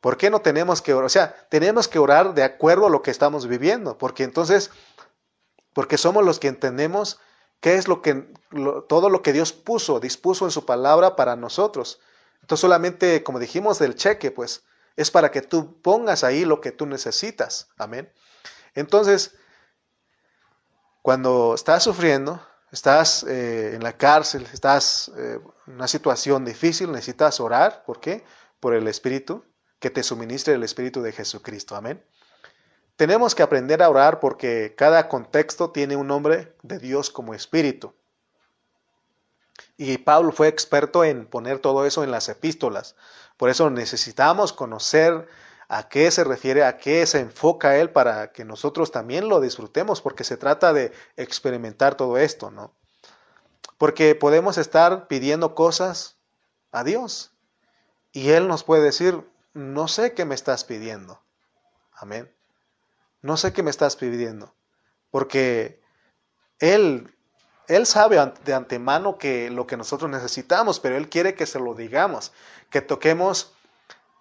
¿Por qué no tenemos que orar? O sea, tenemos que orar de acuerdo a lo que estamos viviendo, porque entonces, porque somos los que entendemos qué es lo que, todo lo que Dios puso, dispuso en su palabra para nosotros. Entonces solamente, como dijimos del cheque, pues es para que tú pongas ahí lo que tú necesitas. Amén. Entonces, cuando estás sufriendo, estás eh, en la cárcel, estás eh, en una situación difícil, necesitas orar. ¿Por qué? Por el Espíritu, que te suministre el Espíritu de Jesucristo. Amén. Tenemos que aprender a orar porque cada contexto tiene un nombre de Dios como Espíritu. Y Pablo fue experto en poner todo eso en las epístolas. Por eso necesitamos conocer a qué se refiere, a qué se enfoca él para que nosotros también lo disfrutemos, porque se trata de experimentar todo esto, ¿no? Porque podemos estar pidiendo cosas a Dios y Él nos puede decir, no sé qué me estás pidiendo. Amén. No sé qué me estás pidiendo. Porque Él, Él sabe de antemano que lo que nosotros necesitamos, pero Él quiere que se lo digamos, que toquemos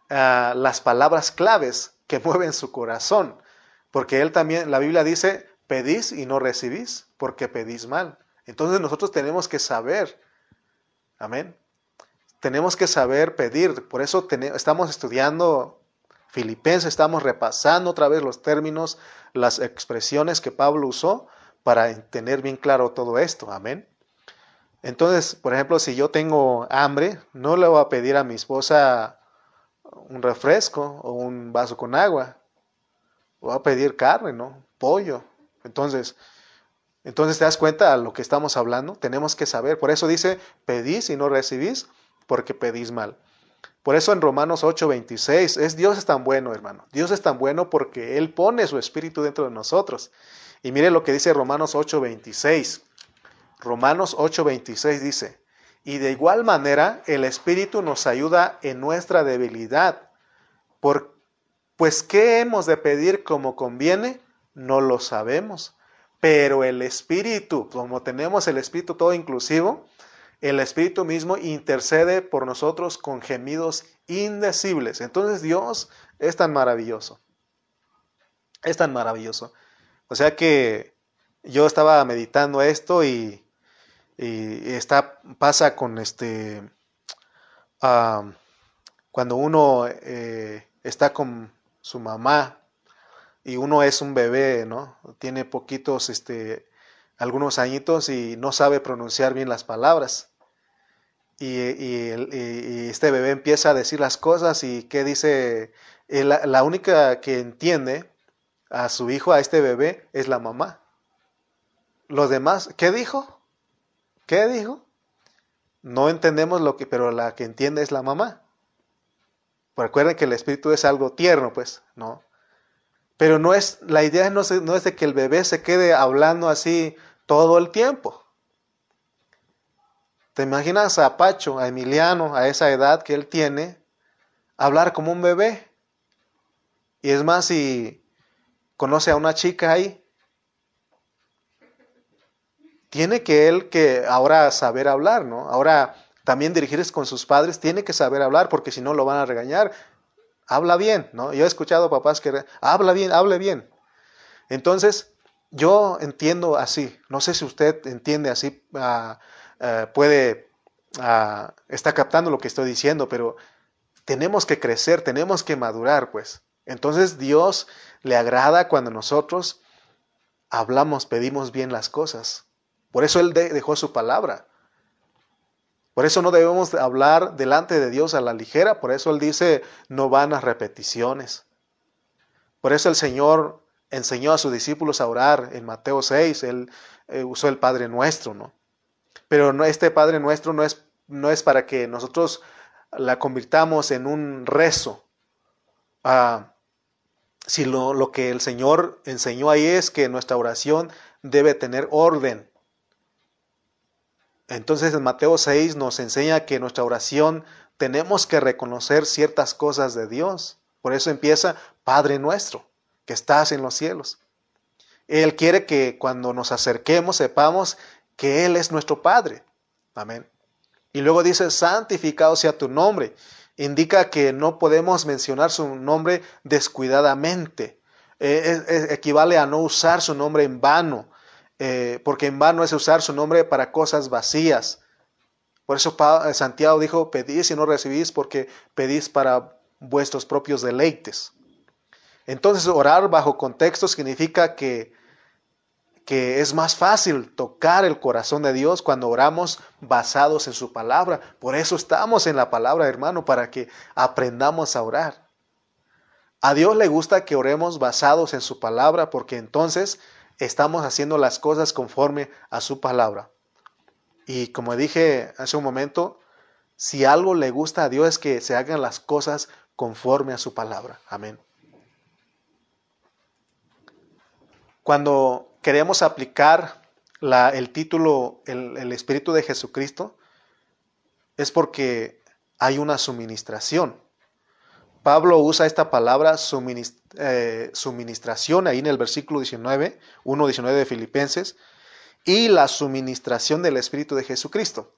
las palabras claves que mueven su corazón. Porque él también, la Biblia dice, pedís y no recibís, porque pedís mal. Entonces nosotros tenemos que saber, amén. Tenemos que saber pedir. Por eso estamos estudiando Filipenses, estamos repasando otra vez los términos, las expresiones que Pablo usó para tener bien claro todo esto. Amén. Entonces, por ejemplo, si yo tengo hambre, no le voy a pedir a mi esposa un refresco o un vaso con agua. O a pedir carne, ¿no? Pollo. Entonces, entonces te das cuenta a lo que estamos hablando. Tenemos que saber. Por eso dice, pedís y no recibís porque pedís mal. Por eso en Romanos 8:26 es Dios es tan bueno, hermano. Dios es tan bueno porque Él pone su espíritu dentro de nosotros. Y mire lo que dice Romanos 8:26. Romanos 8:26 dice, y de igual manera el espíritu nos ayuda en nuestra debilidad. Por, pues ¿qué hemos de pedir como conviene? No lo sabemos. Pero el espíritu, como tenemos el espíritu todo inclusivo, el Espíritu mismo intercede por nosotros con gemidos indecibles. Entonces Dios es tan maravilloso. Es tan maravilloso. O sea que yo estaba meditando esto y, está, pasa con este, cuando uno eh, está con su mamá y uno es un bebé, ¿no? Tiene poquitos, este, algunos añitos y no sabe pronunciar bien las palabras. Y, este bebé empieza a decir las cosas y ¿qué dice? Eh, la, la única que entiende a su hijo, a este bebé, es la mamá. Los demás, ¿qué dijo? ¿Qué dijo? No entendemos lo que, pero la que entiende es la mamá. Recuerden que el espíritu es algo tierno, pues, ¿no? Pero no es, la idea no es, no es de que el bebé se quede hablando así todo el tiempo. ¿Te imaginas a Pacho, a Emiliano, a esa edad que él tiene, hablar como un bebé? Y es más, si conoce a una chica ahí, tiene que él que ahora saber hablar, ¿no? Ahora también dirigirse con sus padres, tiene que saber hablar porque si no lo van a regañar. Habla bien, ¿no? Yo he escuchado papás que habla bien, hable bien. Entonces, yo entiendo así. No sé si usted entiende así. Uh, eh, puede, uh, está captando lo que estoy diciendo, pero tenemos que crecer, tenemos que madurar, pues. Entonces Dios le agrada cuando nosotros hablamos, pedimos bien las cosas. Por eso Él dejó su palabra. Por eso no debemos hablar delante de Dios a la ligera. Por eso Él dice, no van a repeticiones. Por eso el Señor enseñó a sus discípulos a orar en Mateo 6. Él eh, usó el Padre Nuestro, ¿no? Pero no, este Padre nuestro no es, no es para que nosotros la convirtamos en un rezo. Ah, si lo, lo que el Señor enseñó ahí es que nuestra oración debe tener orden. Entonces en Mateo 6 nos enseña que nuestra oración tenemos que reconocer ciertas cosas de Dios. Por eso empieza Padre nuestro, que estás en los cielos. Él quiere que cuando nos acerquemos sepamos que Él es nuestro Padre. Amén. Y luego dice, santificado sea tu nombre. Indica que no podemos mencionar su nombre descuidadamente. Eh, equivale a no usar su nombre en vano, eh, porque en vano es usar su nombre para cosas vacías. Por eso Santiago dijo, pedís y no recibís porque pedís para vuestros propios deleites. Entonces orar bajo contexto significa que que es más fácil tocar el corazón de Dios cuando oramos basados en su palabra. Por eso estamos en la palabra, hermano, para que aprendamos a orar. A Dios le gusta que oremos basados en su palabra porque entonces estamos haciendo las cosas conforme a su palabra. Y como dije hace un momento, si algo le gusta a Dios es que se hagan las cosas conforme a su palabra. Amén. Cuando queremos aplicar el título, el, Espíritu de Jesucristo, es porque hay una suministración. Pablo usa esta palabra eh, suministración ahí en el versículo 19, 1.19 de Filipenses, y la suministración del Espíritu de Jesucristo.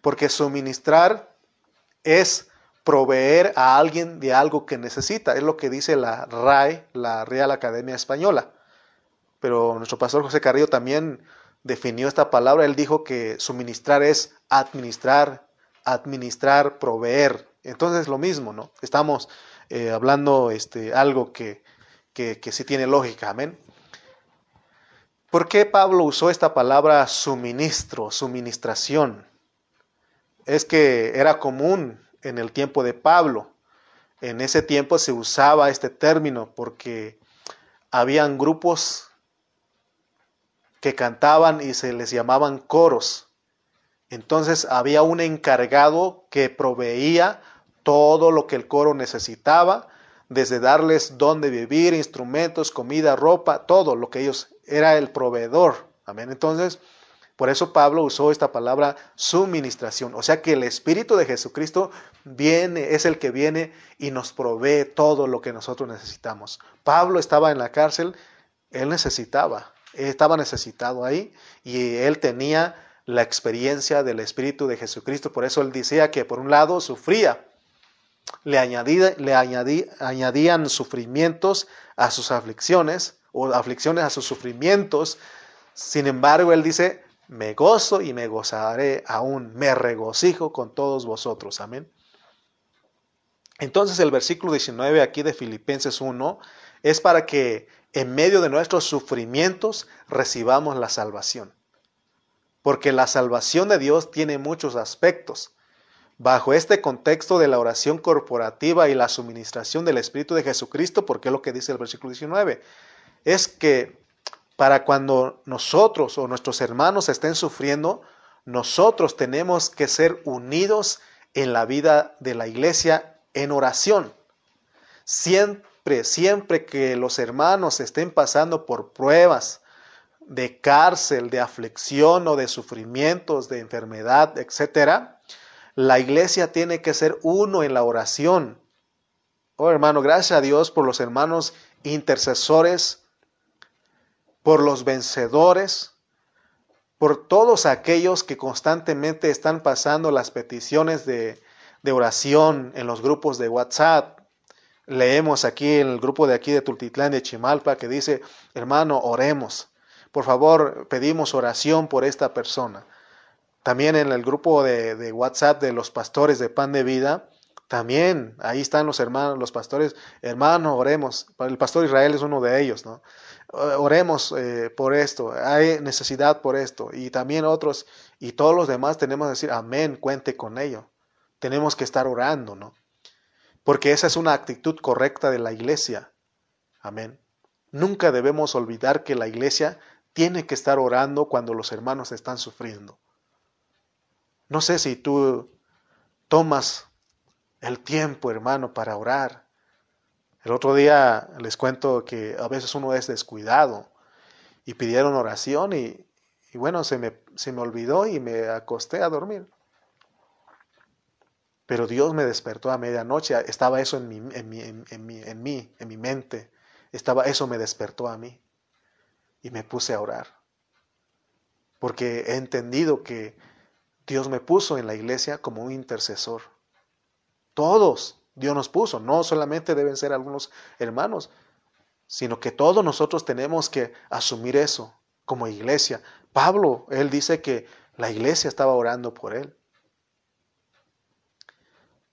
Porque suministrar es proveer a alguien de algo que necesita. Es lo que dice la RAE, la Real Academia Española pero nuestro pastor José Carrillo también definió esta palabra. Él dijo que suministrar es administrar, administrar, proveer. Entonces lo mismo, ¿no? Estamos eh, hablando este, algo que, que, que sí tiene lógica, amén. ¿Por qué Pablo usó esta palabra suministro, suministración? Es que era común en el tiempo de Pablo. En ese tiempo se usaba este término porque habían grupos que cantaban y se les llamaban coros. Entonces había un encargado que proveía todo lo que el coro necesitaba, desde darles dónde vivir, instrumentos, comida, ropa, todo lo que ellos era el proveedor. Amén. Entonces, por eso Pablo usó esta palabra suministración. O sea que el Espíritu de Jesucristo viene, es el que viene y nos provee todo lo que nosotros necesitamos. Pablo estaba en la cárcel, él necesitaba, él estaba necesitado ahí y él tenía la experiencia del Espíritu de Jesucristo. Por eso él decía que por un lado sufría, le, añadía, le añadían sufrimientos a sus aflicciones o aflicciones a sus sufrimientos. Sin embargo, él dice, me gozo y me gozaré aún, me regocijo con todos vosotros. Amén. Entonces el versículo 19 aquí de Filipenses 1 es para que en medio de nuestros sufrimientos recibamos la salvación. Porque la salvación de Dios tiene muchos aspectos. Bajo este contexto de la oración corporativa y la suministración del Espíritu de Jesucristo, porque es lo que dice el versículo 19, es que para cuando nosotros o nuestros hermanos estén sufriendo, nosotros tenemos que ser unidos en la vida de la iglesia en oración. Siempre, siempre que los hermanos estén pasando por pruebas de cárcel, de aflicción o de sufrimientos, de enfermedad, etcétera, la iglesia tiene que ser uno en la oración. Oh hermano, gracias a Dios por los hermanos intercesores por los vencedores, por todos aquellos que constantemente están pasando las peticiones de, oración en los grupos de WhatsApp. Leemos aquí en el grupo de aquí de Tultitlán de Chimalpa que dice, hermano, oremos. Por favor, pedimos oración por esta persona. También en el grupo de, de WhatsApp de los pastores de Pan de Vida, también ahí están los hermanos, los pastores, hermano, oremos. El pastor Israel es uno de ellos, ¿no? oremos eh, por esto, hay necesidad por esto, y también otros, y todos los demás tenemos que decir, amén, cuente con ello. Tenemos que estar orando, ¿no? Porque esa es una actitud correcta de la iglesia. Amén. Nunca debemos olvidar que la iglesia tiene que estar orando cuando los hermanos están sufriendo. No sé si tú tomas el tiempo, hermano, para orar. El otro día les cuento que a veces uno es descuidado y pidieron oración y, bueno, se me, se me olvidó y me acosté a dormir. Pero Dios me despertó a medianoche, estaba eso en mi, en mi, en, mi, en mí, en mi mente, estaba, eso me despertó a mí y me puse a orar. Porque he entendido que Dios me puso en la iglesia como un intercesor. Todos, Dios nos puso. No solamente deben ser algunos hermanos, sino que todos nosotros tenemos que asumir eso como iglesia. Pablo, él dice que la iglesia estaba orando por él.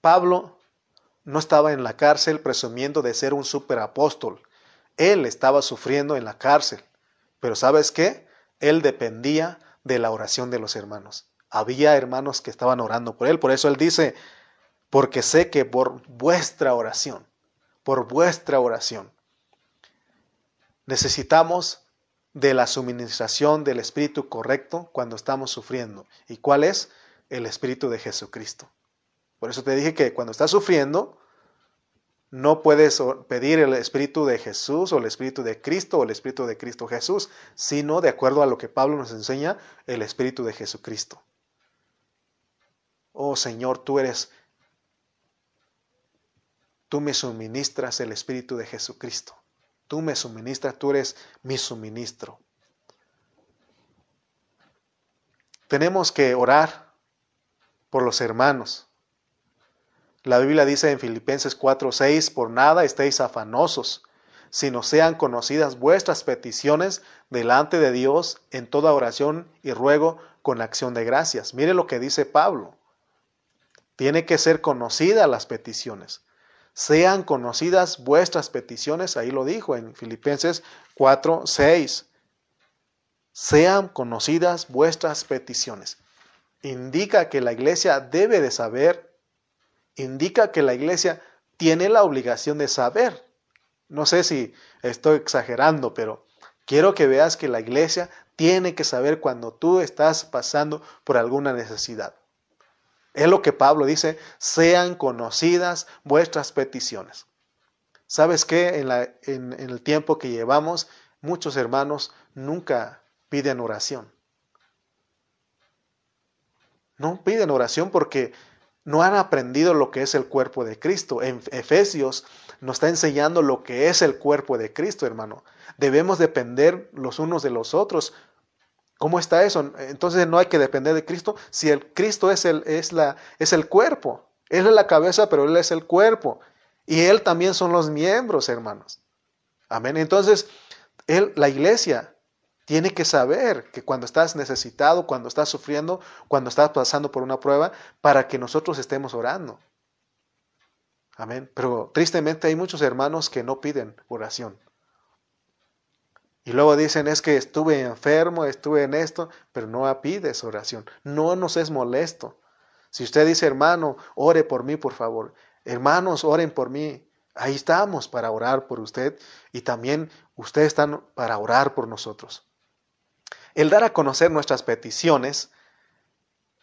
Pablo no estaba en la cárcel presumiendo de ser un superapóstol. Él estaba sufriendo en la cárcel. Pero ¿sabes qué? Él dependía de la oración de los hermanos. Había hermanos que estaban orando por él. Por eso él dice, porque sé que por vuestra oración, por vuestra oración, necesitamos de la suministración del Espíritu correcto cuando estamos sufriendo. ¿Y cuál es? El Espíritu de Jesucristo. Por eso te dije que cuando estás sufriendo, no puedes pedir el Espíritu de Jesús o el Espíritu de Cristo o el Espíritu de Cristo Jesús, sino de acuerdo a lo que Pablo nos enseña, el Espíritu de Jesucristo. Oh Señor, tú eres Tú me suministras el Espíritu de Jesucristo. Tú me suministras, tú eres mi suministro. Tenemos que orar por los hermanos. La Biblia dice en Filipenses 4:6, por nada estéis afanosos, sino sean conocidas vuestras peticiones delante de Dios en toda oración y ruego con acción de gracias. Mire lo que dice Pablo. Tiene que ser conocidas las peticiones sean conocidas vuestras peticiones, ahí lo dijo en Filipenses 4, 6. Sean conocidas vuestras peticiones. Indica que la iglesia debe de saber, indica que la iglesia tiene la obligación de saber. No sé si estoy exagerando, pero quiero que veas que la iglesia tiene que saber cuando tú estás pasando por alguna necesidad. Es lo que Pablo dice, sean conocidas vuestras peticiones. ¿Sabes qué? En, en el tiempo que llevamos, muchos hermanos nunca piden oración. No piden oración porque no han aprendido lo que es el cuerpo de Cristo. En Efesios nos está enseñando lo que es el cuerpo de Cristo, hermano. Debemos depender los unos de los otros. ¿Cómo está eso? Entonces no hay que depender de Cristo si el Cristo es el, es la, es el cuerpo. Él es la cabeza, pero Él es el cuerpo. Y Él también son los miembros, hermanos. Amén. Entonces, él, la iglesia tiene que saber que cuando estás necesitado, cuando estás sufriendo, cuando estás pasando por una prueba, para que nosotros estemos orando. Amén. Pero tristemente hay muchos hermanos que no piden oración. Y luego dicen, es que estuve enfermo, estuve en esto, pero no pides oración. No nos es molesto. Si usted dice, hermano, ore por mí, por favor. Hermanos, oren por mí. Ahí estamos para orar por usted y también ustedes están para orar por nosotros. El dar a conocer nuestras peticiones,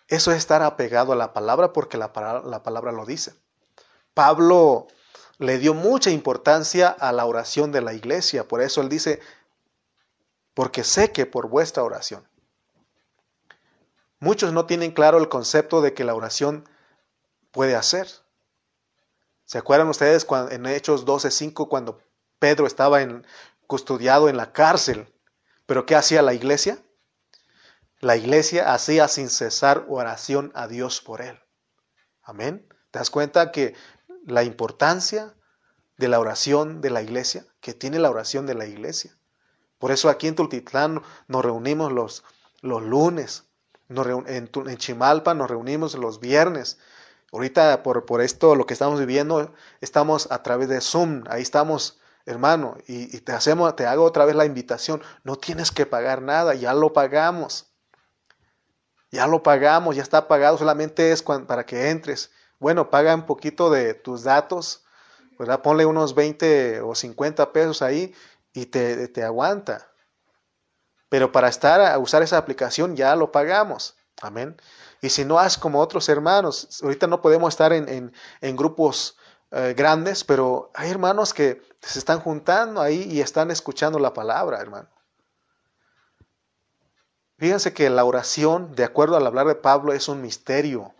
eso es estar apegado a la palabra porque la, la palabra lo dice. Pablo le dio mucha importancia a la oración de la iglesia, por eso él dice, porque sé que por vuestra oración. Muchos no tienen claro el concepto de que la oración puede hacer. ¿Se acuerdan ustedes cuando, en Hechos 12:5 cuando Pedro estaba en, custodiado en la cárcel? ¿Pero qué hacía la iglesia? La iglesia hacía sin cesar oración a Dios por él. Amén. ¿Te das cuenta que la importancia de la oración de la iglesia, que tiene la oración de la iglesia? Por eso aquí en Tultitlán nos reunimos los, los lunes, en, Chimalpa nos reunimos los viernes. Ahorita por, por esto, lo que estamos viviendo, estamos a través de Zoom, ahí estamos hermano, y, te hacemos, te hago otra vez la invitación, no tienes que pagar nada, ya lo pagamos. Ya lo pagamos, ya está pagado, solamente es para que entres. Bueno, paga un poquito de tus datos, ¿verdad? Ponle unos 20 o 50 pesos ahí y te, te aguanta. Pero para estar a usar esa aplicación ya lo pagamos. Amén. Y si no haz como otros hermanos, ahorita no podemos estar en, en, en grupos eh, grandes, pero hay hermanos que se están juntando ahí y están escuchando la palabra, hermano. Fíjense que la oración, de acuerdo al hablar de Pablo, es un misterio.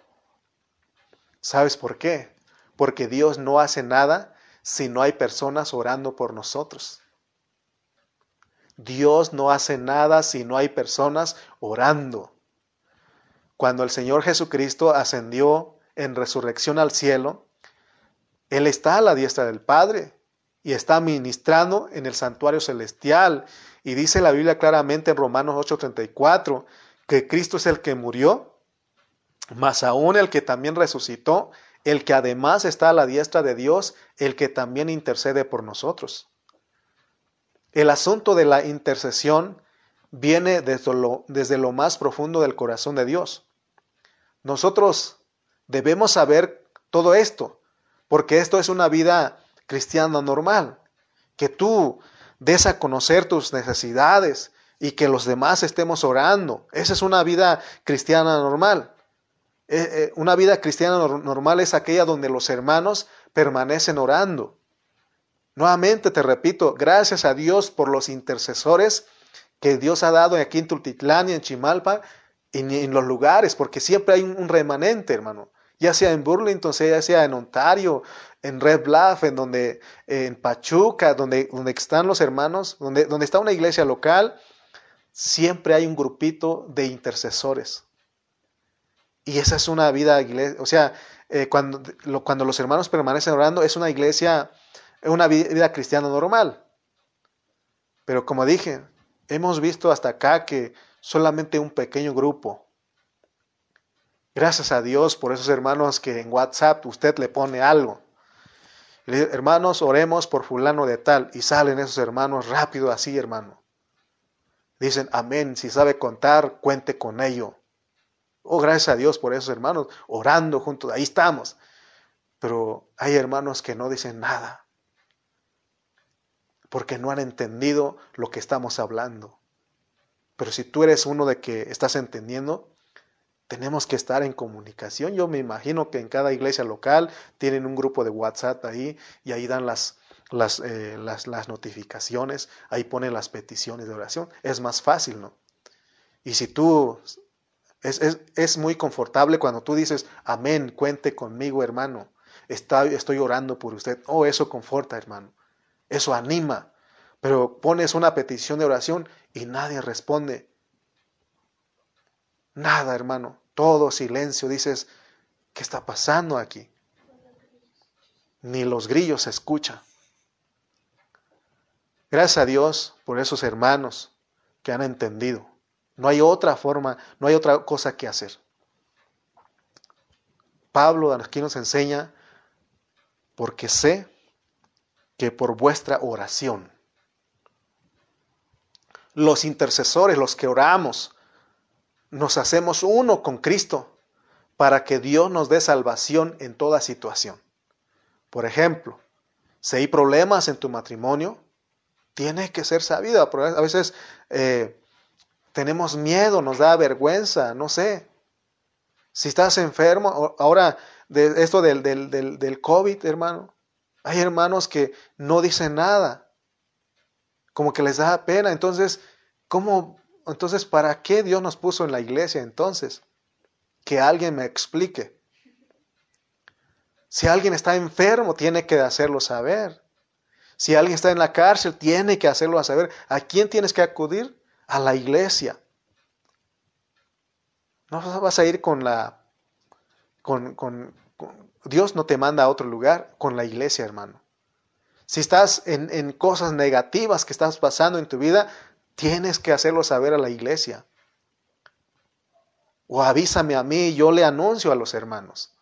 ¿Sabes por qué? Porque Dios no hace nada si no hay personas orando por nosotros. Dios no hace nada si no hay personas orando. Cuando el Señor Jesucristo ascendió en resurrección al cielo, él está a la diestra del Padre y está ministrando en el santuario celestial. Y dice la Biblia claramente en Romanos 8:34 que Cristo es el que murió, más aún el que también resucitó, el que además está a la diestra de Dios, el que también intercede por nosotros. El asunto de la intercesión viene desde lo, más profundo del corazón de Dios. Nosotros debemos saber todo esto, porque esto es una vida cristiana normal, que tú des a conocer tus necesidades y que los demás estemos orando. Esa es una vida cristiana normal. Eh, eh, una vida cristiana normal es aquella donde los hermanos permanecen orando. Nuevamente te repito, gracias a Dios por los intercesores que Dios ha dado aquí en Tultitlán y en Chimalpa, y en los lugares, porque siempre hay un remanente, hermano ya sea en Burlington, ya sea en Ontario, en Red Bluff, en donde, en Pachuca, donde, donde están los hermanos, donde, donde está una iglesia local, siempre hay un grupito de intercesores. Y esa es una vida, o sea, eh, cuando, cuando los hermanos permanecen orando, es una iglesia, una vida cristiana normal. Pero como dije, hemos visto hasta acá que solamente un pequeño grupo Gracias a Dios por esos hermanos que en WhatsApp usted le pone algo. Hermanos, oremos por fulano de tal. Y salen esos hermanos rápido así, hermano. Dicen, amén. Si sabe contar, cuente con ello. Oh, gracias a Dios por esos hermanos, orando juntos. Ahí estamos. Pero hay hermanos que no dicen nada. Porque no han entendido lo que estamos hablando. Pero si tú eres uno de que estás entendiendo, Tenemos que estar en comunicación. Yo me imagino que en cada iglesia local tienen un grupo de WhatsApp ahí y ahí dan las, las, eh, las, notificaciones, ahí ponen las peticiones de oración. Es más fácil, ¿no? Y si tú, es, es, es muy confortable cuando tú dices, amén, cuente conmigo, hermano. Está, estoy orando por usted. Oh, eso conforta, hermano. Eso anima. Pero pones una petición de oración y nadie responde. Nada, hermano. Todo silencio. Dices, ¿qué está pasando aquí? Ni los grillos se escuchan. Gracias a Dios por esos hermanos que han entendido. No hay otra forma, no hay otra cosa que hacer. Pablo aquí nos enseña, porque sé que por vuestra oración, los intercesores, los que oramos, nos hacemos uno con Cristo para que Dios nos dé salvación en toda situación. Por ejemplo, si hay problemas en tu matrimonio, tiene que ser sabido. A veces eh, tenemos miedo, nos da vergüenza, no sé. Si estás enfermo, ahora de esto del, del, del, del COVID, hermano, hay hermanos que no dicen nada, como que les da pena. Entonces, ¿cómo? Entonces, ¿para qué Dios nos puso en la iglesia entonces? Que alguien me explique. Si alguien está enfermo, tiene que hacerlo saber. Si alguien está en la cárcel, tiene que hacerlo saber. ¿A quién tienes que acudir? A la iglesia. No vas a ir con la... Con, con, Dios no te manda a otro lugar con la iglesia, hermano. Si estás en, cosas negativas que estás pasando en tu vida, Tienes que hacerlo saber a la iglesia. O avísame a mí, yo le anuncio a los hermanos.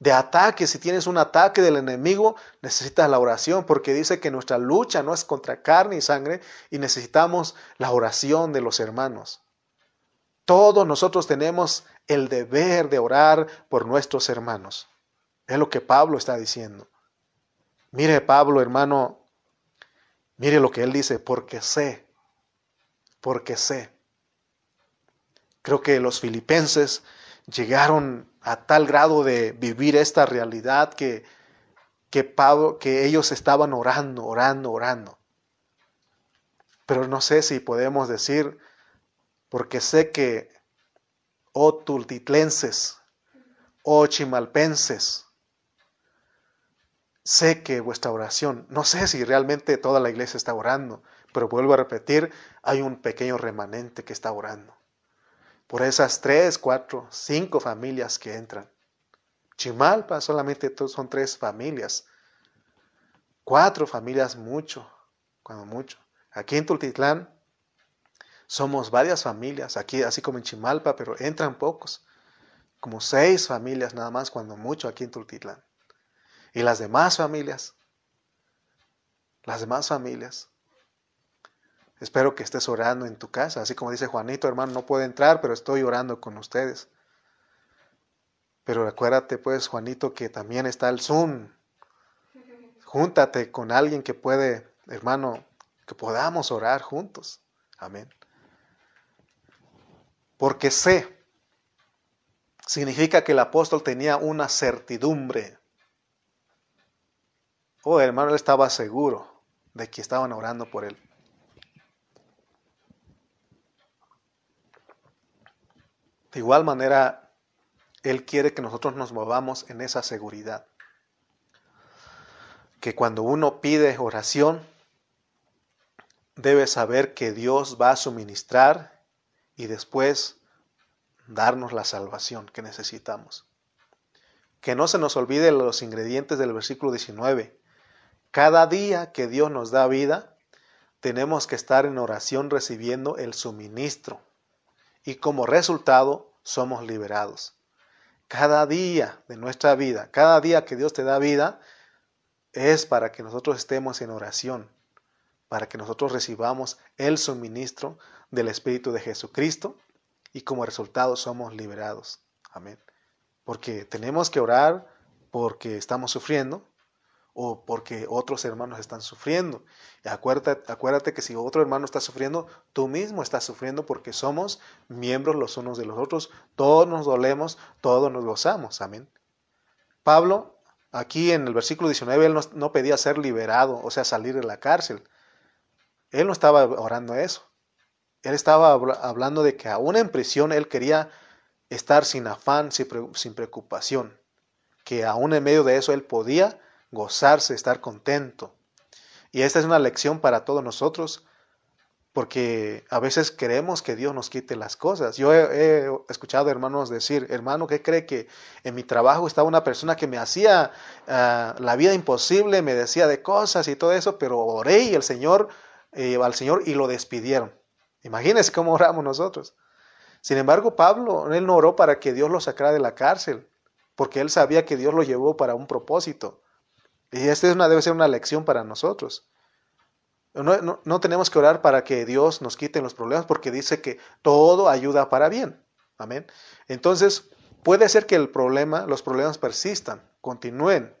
De ataque, si tienes un ataque del enemigo, necesitas la oración, porque dice que nuestra lucha no es contra carne y sangre y necesitamos la oración de los hermanos. Todos nosotros tenemos el deber de orar por nuestros hermanos. Es lo que Pablo está diciendo. Mire, Pablo, hermano, Mire lo que él dice, porque sé, porque sé. Creo que los filipenses llegaron a tal grado de vivir esta realidad que, que, Pablo, que ellos estaban orando, orando, orando. Pero no sé si podemos decir, porque sé que, oh tultitlenses, oh chimalpenses, sé que vuestra oración, no sé si realmente toda la iglesia está orando, pero vuelvo a repetir, hay un pequeño remanente que está orando. Por esas tres, cuatro, cinco familias que entran. Chimalpa solamente son tres familias. Cuatro familias mucho, cuando mucho. Aquí en Tultitlán somos varias familias, aquí así como en Chimalpa, pero entran pocos. Como seis familias nada más, cuando mucho aquí en Tultitlán. Y las demás familias, las demás familias. Espero que estés orando en tu casa, así como dice Juanito, hermano, no puedo entrar, pero estoy orando con ustedes. Pero acuérdate, pues, Juanito, que también está el Zoom. Júntate con alguien que puede, hermano, que podamos orar juntos. Amén. Porque sé, significa que el apóstol tenía una certidumbre Oh, hermano, él estaba seguro de que estaban orando por él. De igual manera, Él quiere que nosotros nos movamos en esa seguridad. Que cuando uno pide oración, debe saber que Dios va a suministrar y después darnos la salvación que necesitamos. Que no se nos olvide los ingredientes del versículo 19. Cada día que Dios nos da vida, tenemos que estar en oración recibiendo el suministro y como resultado somos liberados. Cada día de nuestra vida, cada día que Dios te da vida, es para que nosotros estemos en oración, para que nosotros recibamos el suministro del Espíritu de Jesucristo y como resultado somos liberados. Amén. Porque tenemos que orar porque estamos sufriendo, o porque otros hermanos están sufriendo. Acuérdate que si otro hermano está sufriendo, tú mismo estás sufriendo porque somos miembros los unos de los otros. Todos nos dolemos, todos nos gozamos. Amén. Pablo, aquí en el versículo 19, él no, no pedía ser liberado, o sea, salir de la cárcel. Él no estaba orando eso. Él estaba hablando de que aún en prisión él quería estar sin afán, sin preocupación, que aún en medio de eso él podía gozarse, estar contento. Y esta es una lección para todos nosotros, porque a veces queremos que Dios nos quite las cosas. Yo he, escuchado hermanos decir, hermano, ¿qué cree que en mi trabajo estaba una persona que me hacía ah, la vida imposible, me decía de cosas y todo eso, pero oré y el Señor, eh, al Señor y lo despidieron? Imagínense cómo oramos nosotros. Sin embargo, Pablo, él no oró para que Dios lo sacara de la cárcel, porque él sabía que Dios lo llevó para un propósito. Y esta es una, debe ser una lección para nosotros. No, no, tenemos que orar para que Dios nos quite los problemas, porque dice que todo ayuda para bien. Amén. Entonces, puede ser que el problema, los problemas persistan, continúen,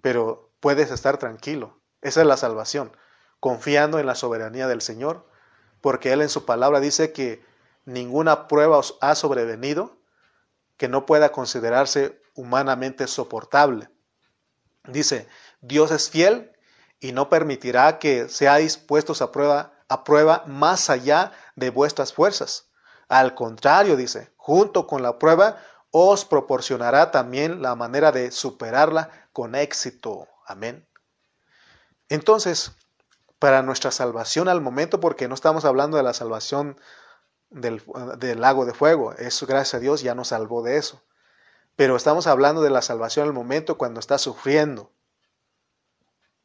pero puedes estar tranquilo. Esa es la salvación, confiando en la soberanía del Señor, porque Él en su palabra dice que ninguna prueba os ha sobrevenido que no pueda considerarse humanamente soportable. Dice, Dios es fiel y no permitirá que seáis puestos a prueba, a prueba más allá de vuestras fuerzas. Al contrario, dice, junto con la prueba os proporcionará también la manera de superarla con éxito. Amén. Entonces, para nuestra salvación al momento, porque no estamos hablando de la salvación del, lago de fuego. Eso, gracias a Dios, ya nos salvó de eso. Pero estamos hablando de la salvación al momento cuando estás sufriendo.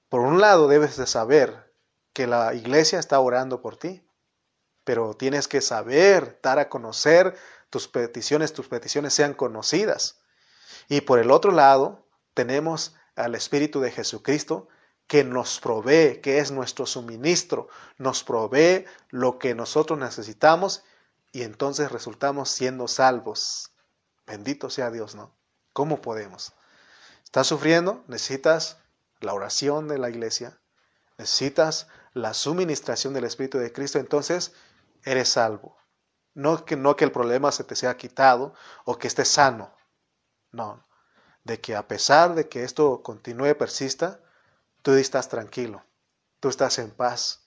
Por un lado, debes de saber que la iglesia está orando por ti, pero tienes que saber, dar a conocer tus peticiones, tus peticiones sean conocidas. Y por el otro lado, tenemos al Espíritu de Jesucristo que nos provee, que es nuestro suministro, nos provee lo que nosotros necesitamos y entonces resultamos siendo salvos. Bendito sea Dios, ¿no? ¿Cómo podemos? ¿Estás sufriendo? Necesitas la oración de la iglesia, necesitas la suministración del Espíritu de Cristo, entonces eres salvo. No que, no que el problema se te sea quitado o que estés sano. No, de que a pesar de que esto continúe, persista, tú estás tranquilo, tú estás en paz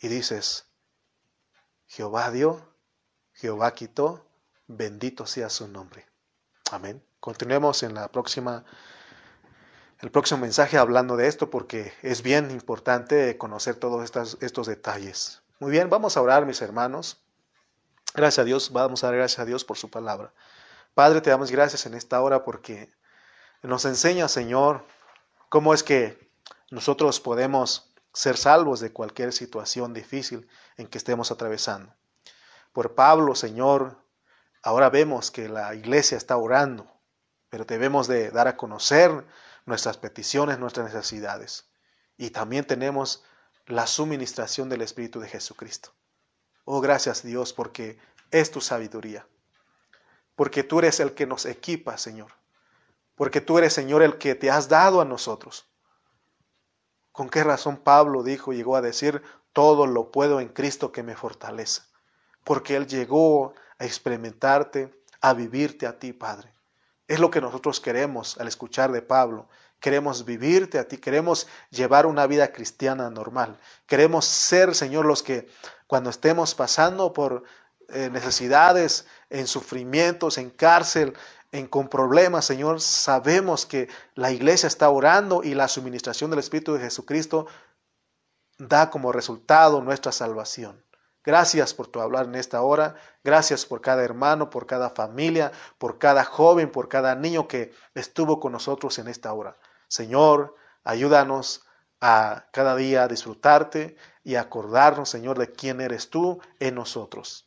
y dices, Jehová dio, Jehová quitó, bendito sea su nombre. Amén. Continuemos en la próxima el próximo mensaje hablando de esto porque es bien importante conocer todos estos, estos detalles. Muy bien, vamos a orar, mis hermanos. Gracias a Dios, vamos a dar gracias a Dios por su palabra. Padre, te damos gracias en esta hora porque nos enseña, Señor, cómo es que nosotros podemos ser salvos de cualquier situación difícil en que estemos atravesando por Pablo, Señor, ahora vemos que la iglesia está orando, pero debemos de dar a conocer nuestras peticiones, nuestras necesidades. Y también tenemos la suministración del Espíritu de Jesucristo. Oh, gracias Dios, porque es tu sabiduría. Porque tú eres el que nos equipa, Señor. Porque tú eres, Señor, el que te has dado a nosotros. ¿Con qué razón Pablo dijo, llegó a decir, todo lo puedo en Cristo que me fortalece? porque Él llegó a experimentarte, a vivirte a ti, Padre. Es lo que nosotros queremos al escuchar de Pablo. Queremos vivirte a ti, queremos llevar una vida cristiana normal. Queremos ser, Señor, los que cuando estemos pasando por eh, necesidades, en sufrimientos, en cárcel, en con problemas, Señor, sabemos que la iglesia está orando y la suministración del Espíritu de Jesucristo da como resultado nuestra salvación. Gracias por tu hablar en esta hora. Gracias por cada hermano, por cada familia, por cada joven, por cada niño que estuvo con nosotros en esta hora. Señor, ayúdanos a cada día disfrutarte y acordarnos, Señor, de quién eres tú en nosotros.